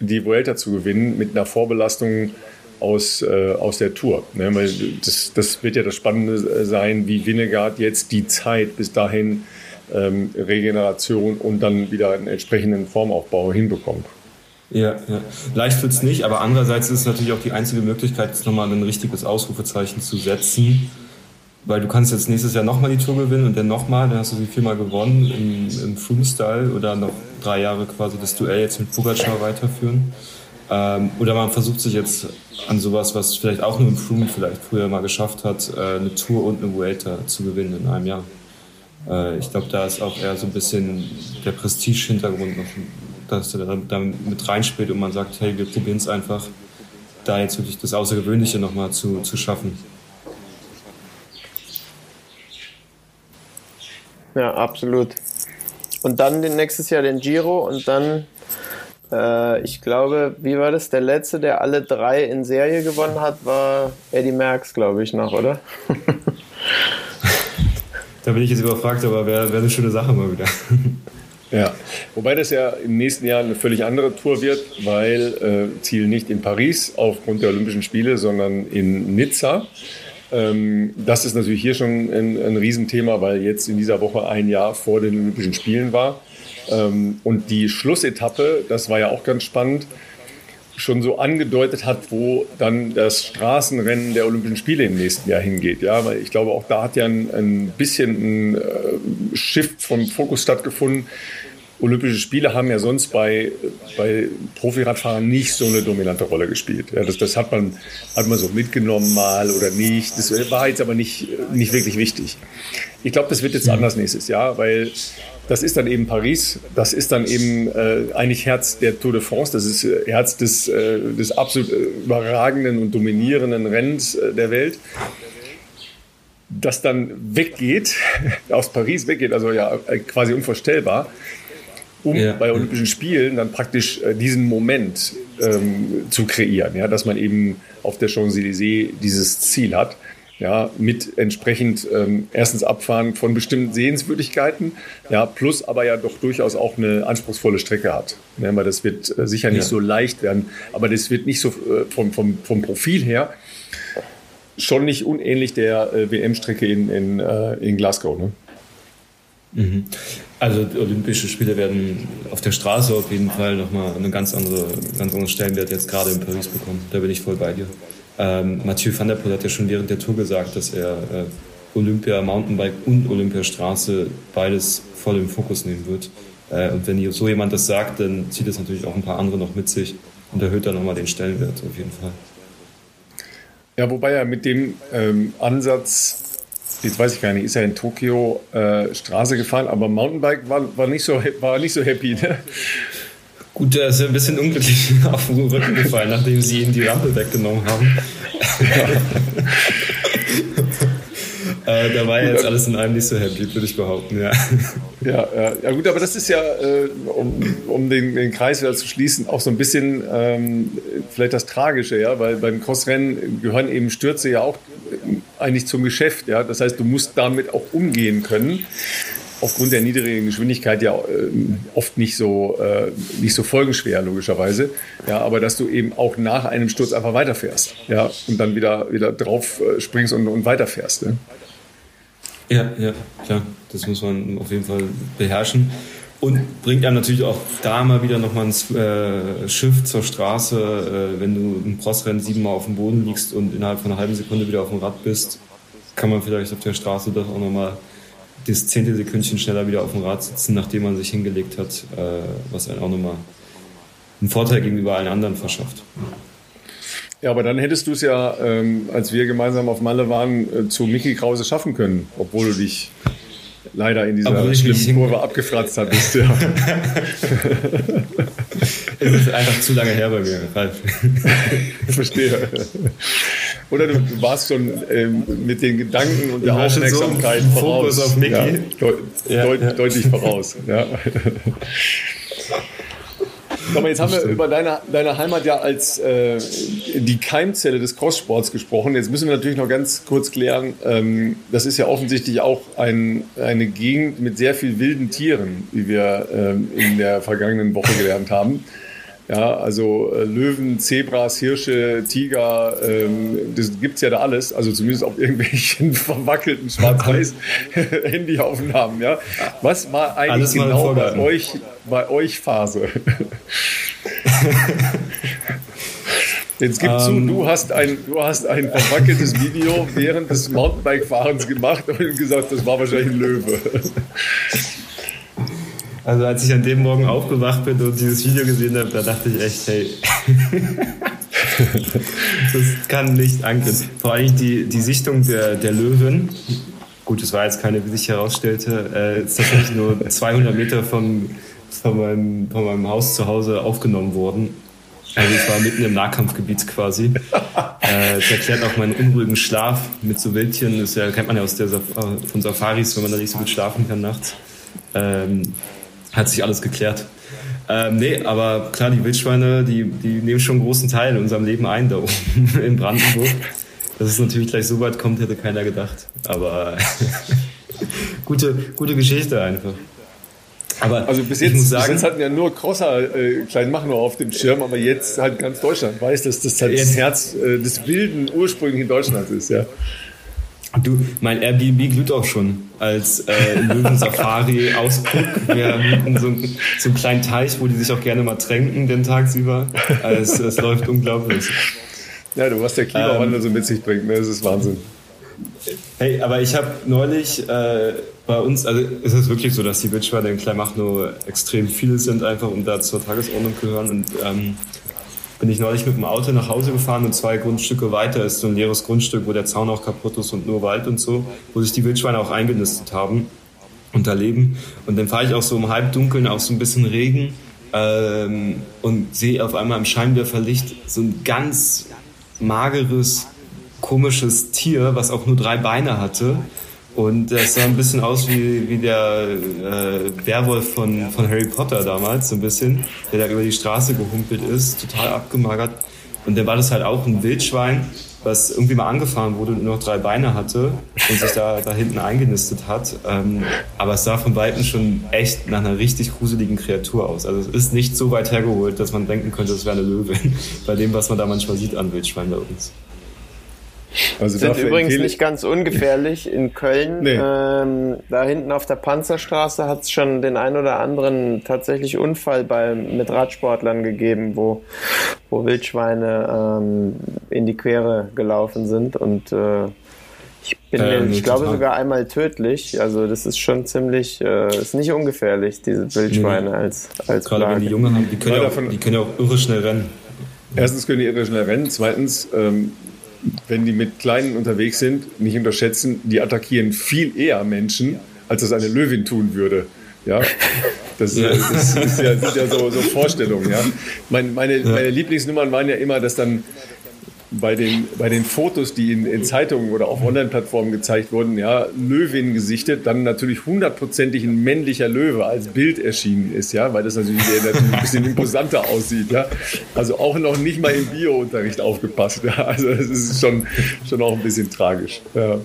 die Vuelta zu gewinnen mit einer Vorbelastung aus, äh, aus der Tour. Ne? Weil das, das wird ja das Spannende sein, wie Winnegard jetzt die Zeit bis dahin ähm, Regeneration und dann wieder einen entsprechenden Formaufbau hinbekommt. Ja, ja. leicht wird es nicht, aber andererseits ist es natürlich auch die einzige Möglichkeit, jetzt nochmal ein richtiges Ausrufezeichen zu setzen. Weil du kannst jetzt nächstes Jahr nochmal die Tour gewinnen und dann nochmal, dann hast du sie viermal gewonnen im, im Freestyle oder noch drei Jahre quasi das Duell jetzt mit Pogacar weiterführen. Ähm, oder man versucht sich jetzt an sowas, was vielleicht auch nur im Froome vielleicht früher mal geschafft hat, äh, eine Tour und eine Vuelta zu gewinnen in einem Jahr. Äh, ich glaube, da ist auch eher so ein bisschen der Prestige-Hintergrund noch, dass er da, da mit reinspielt und man sagt, hey, wir probieren es einfach, da jetzt wirklich das Außergewöhnliche nochmal zu, zu schaffen. Ja, absolut. Und dann nächstes Jahr den Giro und dann, äh, ich glaube, wie war das? Der letzte, der alle drei in Serie gewonnen hat, war Eddie Merckx, glaube ich, noch, oder? <laughs> da bin ich jetzt überfragt, aber wäre wär eine schöne Sache mal wieder. <laughs> Ja, wobei das ja im nächsten Jahr eine völlig andere Tour wird, weil äh, Ziel nicht in Paris aufgrund der Olympischen Spiele, sondern in Nizza. Ähm, das ist natürlich hier schon ein, ein Riesenthema, weil jetzt in dieser Woche ein Jahr vor den Olympischen Spielen war. Ähm, und die Schlussetappe, das war ja auch ganz spannend, schon so angedeutet hat, wo dann das Straßenrennen der Olympischen Spiele im nächsten Jahr hingeht. Ja, weil ich glaube, auch da hat ja ein, ein bisschen ein äh, Shift vom Fokus stattgefunden. Olympische Spiele haben ja sonst bei, bei Profiradfahrern nicht so eine dominante Rolle gespielt. Ja, das, das hat, man, hat man so mitgenommen mal oder nicht. Das war jetzt aber nicht, nicht wirklich wichtig. Ich glaube, das wird jetzt anders nächstes Jahr, weil das ist dann eben Paris, das ist dann eben äh, eigentlich Herz der Tour de France, das ist äh, Herz des, äh, des absolut äh, überragenden und dominierenden Rennens äh, der Welt das dann weggeht, <laughs> aus Paris weggeht, also ja quasi unvorstellbar um ja. bei Olympischen Spielen dann praktisch äh, diesen Moment ähm, zu kreieren, ja, dass man eben auf der Champs-Élysées dieses Ziel hat. Ja, mit entsprechend ähm, erstens Abfahren von bestimmten Sehenswürdigkeiten, ja, plus aber ja doch durchaus auch eine anspruchsvolle Strecke hat. Ja, weil das wird äh, sicher nicht ja. so leicht werden, aber das wird nicht so äh, vom, vom, vom Profil her schon nicht unähnlich der äh, WM-Strecke in, in, äh, in Glasgow. Ne? Mhm. Also Olympische Spiele werden auf der Straße auf jeden Fall nochmal einen ganz, andere, ganz anderen Stellenwert jetzt gerade in Paris bekommen. Da bin ich voll bei dir. Ähm, Mathieu van der Poel hat ja schon während der Tour gesagt, dass er äh, Olympia Mountainbike und Olympia Straße beides voll im Fokus nehmen wird. Äh, und wenn so jemand das sagt, dann zieht es natürlich auch ein paar andere noch mit sich und erhöht dann nochmal den Stellenwert auf jeden Fall. Ja, wobei er mit dem ähm, Ansatz jetzt weiß ich gar nicht, ist er in Tokio äh, Straße gefahren, aber Mountainbike war, war, nicht, so, war nicht so happy. Ne? Gut, er ist ein bisschen unglücklich <laughs> auf den Rücken gefallen, nachdem sie ihm die Rampe weggenommen haben. <laughs> äh, da war jetzt alles in allem nicht so happy, würde ich behaupten, ja. Ja, ja, ja, gut, aber das ist ja, äh, um, um den, den, Kreis wieder zu schließen, auch so ein bisschen ähm, vielleicht das Tragische, ja, weil beim Crossrennen gehören eben Stürze ja auch eigentlich zum Geschäft. Ja? Das heißt, du musst damit auch umgehen können. Aufgrund der niedrigen Geschwindigkeit ja äh, oft nicht so, äh, nicht so folgenschwer, logischerweise. Ja, aber dass du eben auch nach einem Sturz einfach weiterfährst. Ja, und dann wieder, wieder drauf äh, springst und, und weiterfährst. Ne? Ja, ja, klar. Das muss man auf jeden Fall beherrschen. Und bringt einem natürlich auch da mal wieder nochmal ein äh, Schiff zur Straße, äh, wenn du im Crossrennen siebenmal auf dem Boden liegst und innerhalb von einer halben Sekunde wieder auf dem Rad bist, kann man vielleicht auf der Straße doch auch nochmal das zehnte Sekündchen schneller wieder auf dem Rad sitzen, nachdem man sich hingelegt hat, äh, was einem auch nochmal einen Vorteil gegenüber allen anderen verschafft. Ja, aber dann hättest du es ja, ähm, als wir gemeinsam auf Malle waren, äh, zu Mickey Krause schaffen können, obwohl du dich leider in dieser schlimmen Kurve abgefratzt hattest. Ja. <laughs> es ist einfach zu lange her bei mir. ich <laughs> verstehe. Oder du warst schon ähm, mit den Gedanken und der Aufmerksamkeit so voraus. Fokus auf Mickey. Ja, deut ja, deut deutlich voraus. Ja. <laughs> Mal, jetzt haben wir über deine, deine Heimat ja als äh, die Keimzelle des Crosssports gesprochen. Jetzt müssen wir natürlich noch ganz kurz klären, ähm, das ist ja offensichtlich auch ein, eine Gegend mit sehr viel wilden Tieren, wie wir ähm, in der vergangenen Woche gelernt haben. Ja, also äh, Löwen, Zebras, Hirsche, Tiger, ähm, das es ja da alles. Also zumindest auf irgendwelchen <laughs> verwackelten Schwarz-Weiß-Handyaufnahmen. <laughs> Ja. Was war eigentlich genau bei euch, bei euch Phase? <laughs> Jetzt gib zu, ähm. du hast, ein, du hast ein verwackeltes Video während des Mountainbike-Fahrens gemacht und gesagt, das war wahrscheinlich ein Löwe. Also als ich an dem Morgen aufgewacht bin und dieses Video gesehen habe, da dachte ich echt, hey, <laughs> das kann nicht angehen. Vor allem die, die Sichtung der, der Löwen, gut, es war jetzt keine, wie sich herausstellte, äh, ist tatsächlich nur 200 Meter vom, von, meinem, von meinem Haus zu Hause aufgenommen worden. Also ich war mitten im Nahkampfgebiet quasi. Äh, das erklärt auch meinen unruhigen Schlaf mit so Wildchen. Das ja, kennt man ja aus der, von Safaris, wenn man da nicht so gut schlafen kann nachts. Ähm, hat sich alles geklärt. Ähm, nee, aber klar, die Wildschweine, die, die nehmen schon einen großen Teil in unserem Leben ein da oben <laughs> in Brandenburg. Dass es natürlich gleich so weit kommt, hätte keiner gedacht. Aber <laughs> gute, gute Geschichte einfach. Aber also bis jetzt, sagen, bis jetzt hatten ja nur Crosser äh, Kleinmachnow auf dem Schirm, aber jetzt halt ganz Deutschland weiß, dass das halt das Herz äh, des wilden ursprünglichen Deutschlands ist, ja. Du, mein Airbnb glüht auch schon als äh, Löwen-Safari-Ausguck. <laughs> Wir mieten so, so einen kleinen Teich, wo die sich auch gerne mal tränken, den tagsüber. Also, es, es läuft unglaublich. Ja, du, was der Klimawandel ähm, so mit sich bringt, ne? das ist Wahnsinn. Hey, aber ich habe neulich äh, bei uns, also ist es wirklich so, dass die Wildschweine in Kleinmachnow extrem viele sind einfach und da zur Tagesordnung gehören und ähm, bin ich neulich mit dem Auto nach Hause gefahren und zwei Grundstücke weiter ist so ein leeres Grundstück, wo der Zaun auch kaputt ist und nur Wald und so, wo sich die Wildschweine auch eingenistet haben und da leben. Und dann fahre ich auch so im Halbdunkeln, auch so ein bisschen Regen ähm, und sehe auf einmal im Scheinwerferlicht so ein ganz mageres, komisches Tier, was auch nur drei Beine hatte und das sah ein bisschen aus wie, wie der äh, Werwolf von, von Harry Potter damals, so ein bisschen, der da über die Straße gehumpelt ist, total abgemagert. Und dann war das halt auch ein Wildschwein, was irgendwie mal angefahren wurde und nur noch drei Beine hatte und sich da, da hinten eingenistet hat. Ähm, aber es sah von Weitem schon echt nach einer richtig gruseligen Kreatur aus. Also es ist nicht so weit hergeholt, dass man denken könnte, es wäre eine Löwin, <laughs> bei dem, was man da manchmal sieht an Wildschweinen bei uns. Also sind übrigens nicht ganz ungefährlich in Köln. Nee. Ähm, da hinten auf der Panzerstraße hat es schon den ein oder anderen tatsächlich Unfall bei, mit Radsportlern gegeben, wo, wo Wildschweine ähm, in die Quere gelaufen sind und äh, ich bin, äh, ich glaube total. sogar einmal tödlich. Also das ist schon ziemlich, äh, ist nicht ungefährlich, diese Wildschweine nee. als als Gerade Plage. wenn die Jungen haben, die können, ja auch, die können ja auch irre schnell rennen. Erstens können die irre schnell rennen. Zweitens ähm, wenn die mit Kleinen unterwegs sind, nicht unterschätzen, die attackieren viel eher Menschen, als das eine Löwin tun würde. Ja, das, ja. das ist ja, sind ja so, so Vorstellungen. Ja. Mein, meine, ja. meine Lieblingsnummern waren ja immer, dass dann bei den, bei den Fotos, die in, in Zeitungen oder auf Online-Plattformen gezeigt wurden, ja, Löwin gesichtet, dann natürlich hundertprozentig ein männlicher Löwe als Bild erschienen ist, ja, weil das natürlich, natürlich ein bisschen imposanter aussieht, ja. Also auch noch nicht mal im Bio-Unterricht aufgepasst, ja. Also das ist schon, schon auch ein bisschen tragisch, ja.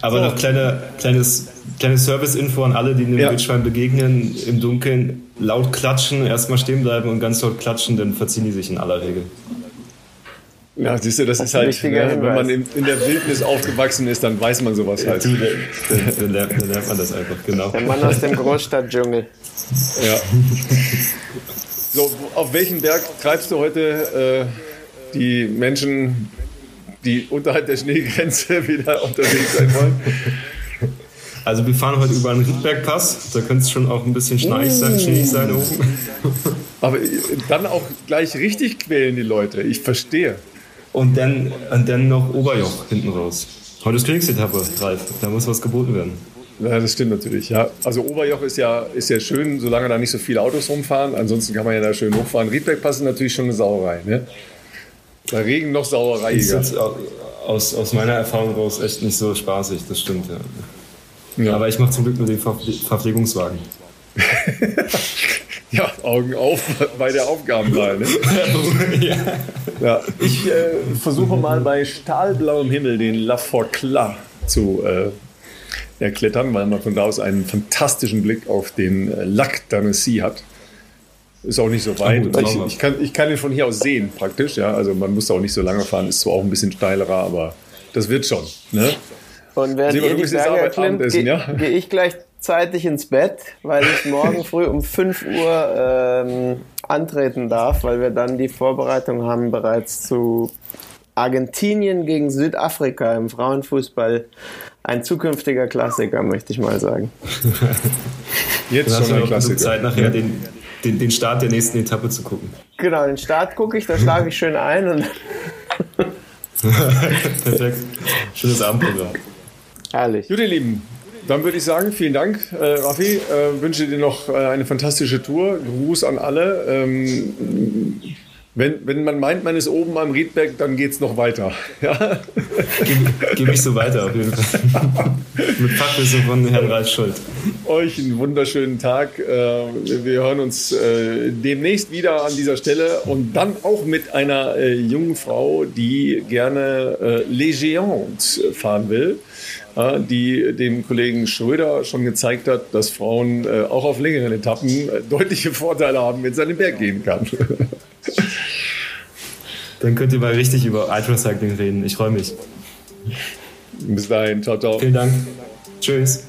Aber so. noch kleine, kleines, kleine Service-Info an alle, die einem ja. Wildschwein begegnen, im Dunkeln laut klatschen, erstmal stehen bleiben und ganz laut klatschen, dann verziehen die sich in aller Regel. Ja, siehst du, das, das ist halt, ne, wenn man in, in, der Wildnis aufgewachsen ist, dann weiß man sowas halt. Dann, dann, lernt, dann lernt man das einfach, genau. Der Mann aus dem Großstadtdschungel. Ja. So, auf welchen Berg treibst du heute äh, die Menschen, die unterhalb der Schneegrenze <laughs> wieder unterwegs sein wollen? Also wir fahren heute über einen Riedbergpass, da könnte es schon auch ein bisschen schneeig sein, schneeig sein oben. Aber dann auch gleich richtig quälen die Leute, ich verstehe und dann, und dann noch Oberjoch hinten raus. Heute ist Königsetappe, Ralf. Da muss was geboten werden. Ja, das stimmt natürlich. Ja, also Oberjoch ist ja, ist ja schön, solange da nicht so viele Autos rumfahren. Ansonsten kann man ja da schön hochfahren. Riedbergpass ist natürlich schon eine Sauerei. Ne? Da Regen noch Sauerei. Ist jetzt aus, aus meiner Erfahrung raus echt nicht so spaßig, das stimmt. Ja. ja. Aber ich mache zum Glück nur den Verpflegungswagen. <laughs> Ja, Augen auf <laughs> bei der Aufgabenwahl. Ne? <laughs> ja. ja. Ich äh, versuche mal bei stahlblauem Himmel den La Forclaz zu äh, erklettern, weil man von da aus einen fantastischen Blick auf den äh, Lac d'Annecy hat. Ist auch nicht so weit. Oh, ich, ich, kann, ich kann ihn von hier aus sehen, praktisch. Ja? Also man muss auch nicht so lange fahren, ist zwar auch ein bisschen steilerer, aber das wird schon. Ne? Und während ihr die Berge klimmt, gehe ja? geh ich gleich zeitig ins Bett, weil ich morgen früh um 5 Uhr ähm, antreten darf, weil wir dann die Vorbereitung haben bereits zu Argentinien gegen Südafrika im Frauenfußball. Ein zukünftiger Klassiker, möchte ich mal sagen. <laughs> Jetzt schon ein Klassiker. Zeit nachher den, den, den Start der nächsten Etappe zu gucken. Genau, den Start gucke ich, da schlage ich schön ein und <laughs> <laughs> Perfekt. Schönes Abendprogramm. Herrlich. Gut, ihr Lieben, dann würde ich sagen, vielen Dank, äh, Raffi. Äh, wünsche dir noch äh, eine fantastische Tour. Gruß an alle. Ähm, wenn, wenn man meint, man ist oben am Riedberg, dann geht es noch weiter. <laughs> Ja? Geh mich so weiter auf jeden Fall. <laughs> Mit Fachwissen von Herrn Ralf Schuld. Euch einen wunderschönen Tag. Äh, wir hören uns äh, demnächst wieder an dieser Stelle und dann auch mit einer äh, jungen Frau, die gerne Les Géants fahren will die dem Kollegen Schröder schon gezeigt hat, dass Frauen äh, auch auf längeren Etappen äh, deutliche Vorteile haben, wenn es an den Berg gehen kann. <laughs> Dann könnt ihr mal richtig über Ultracycling reden. Ich freue mich. Bis dahin. Ciao, ciao. Vielen Dank. Tschüss.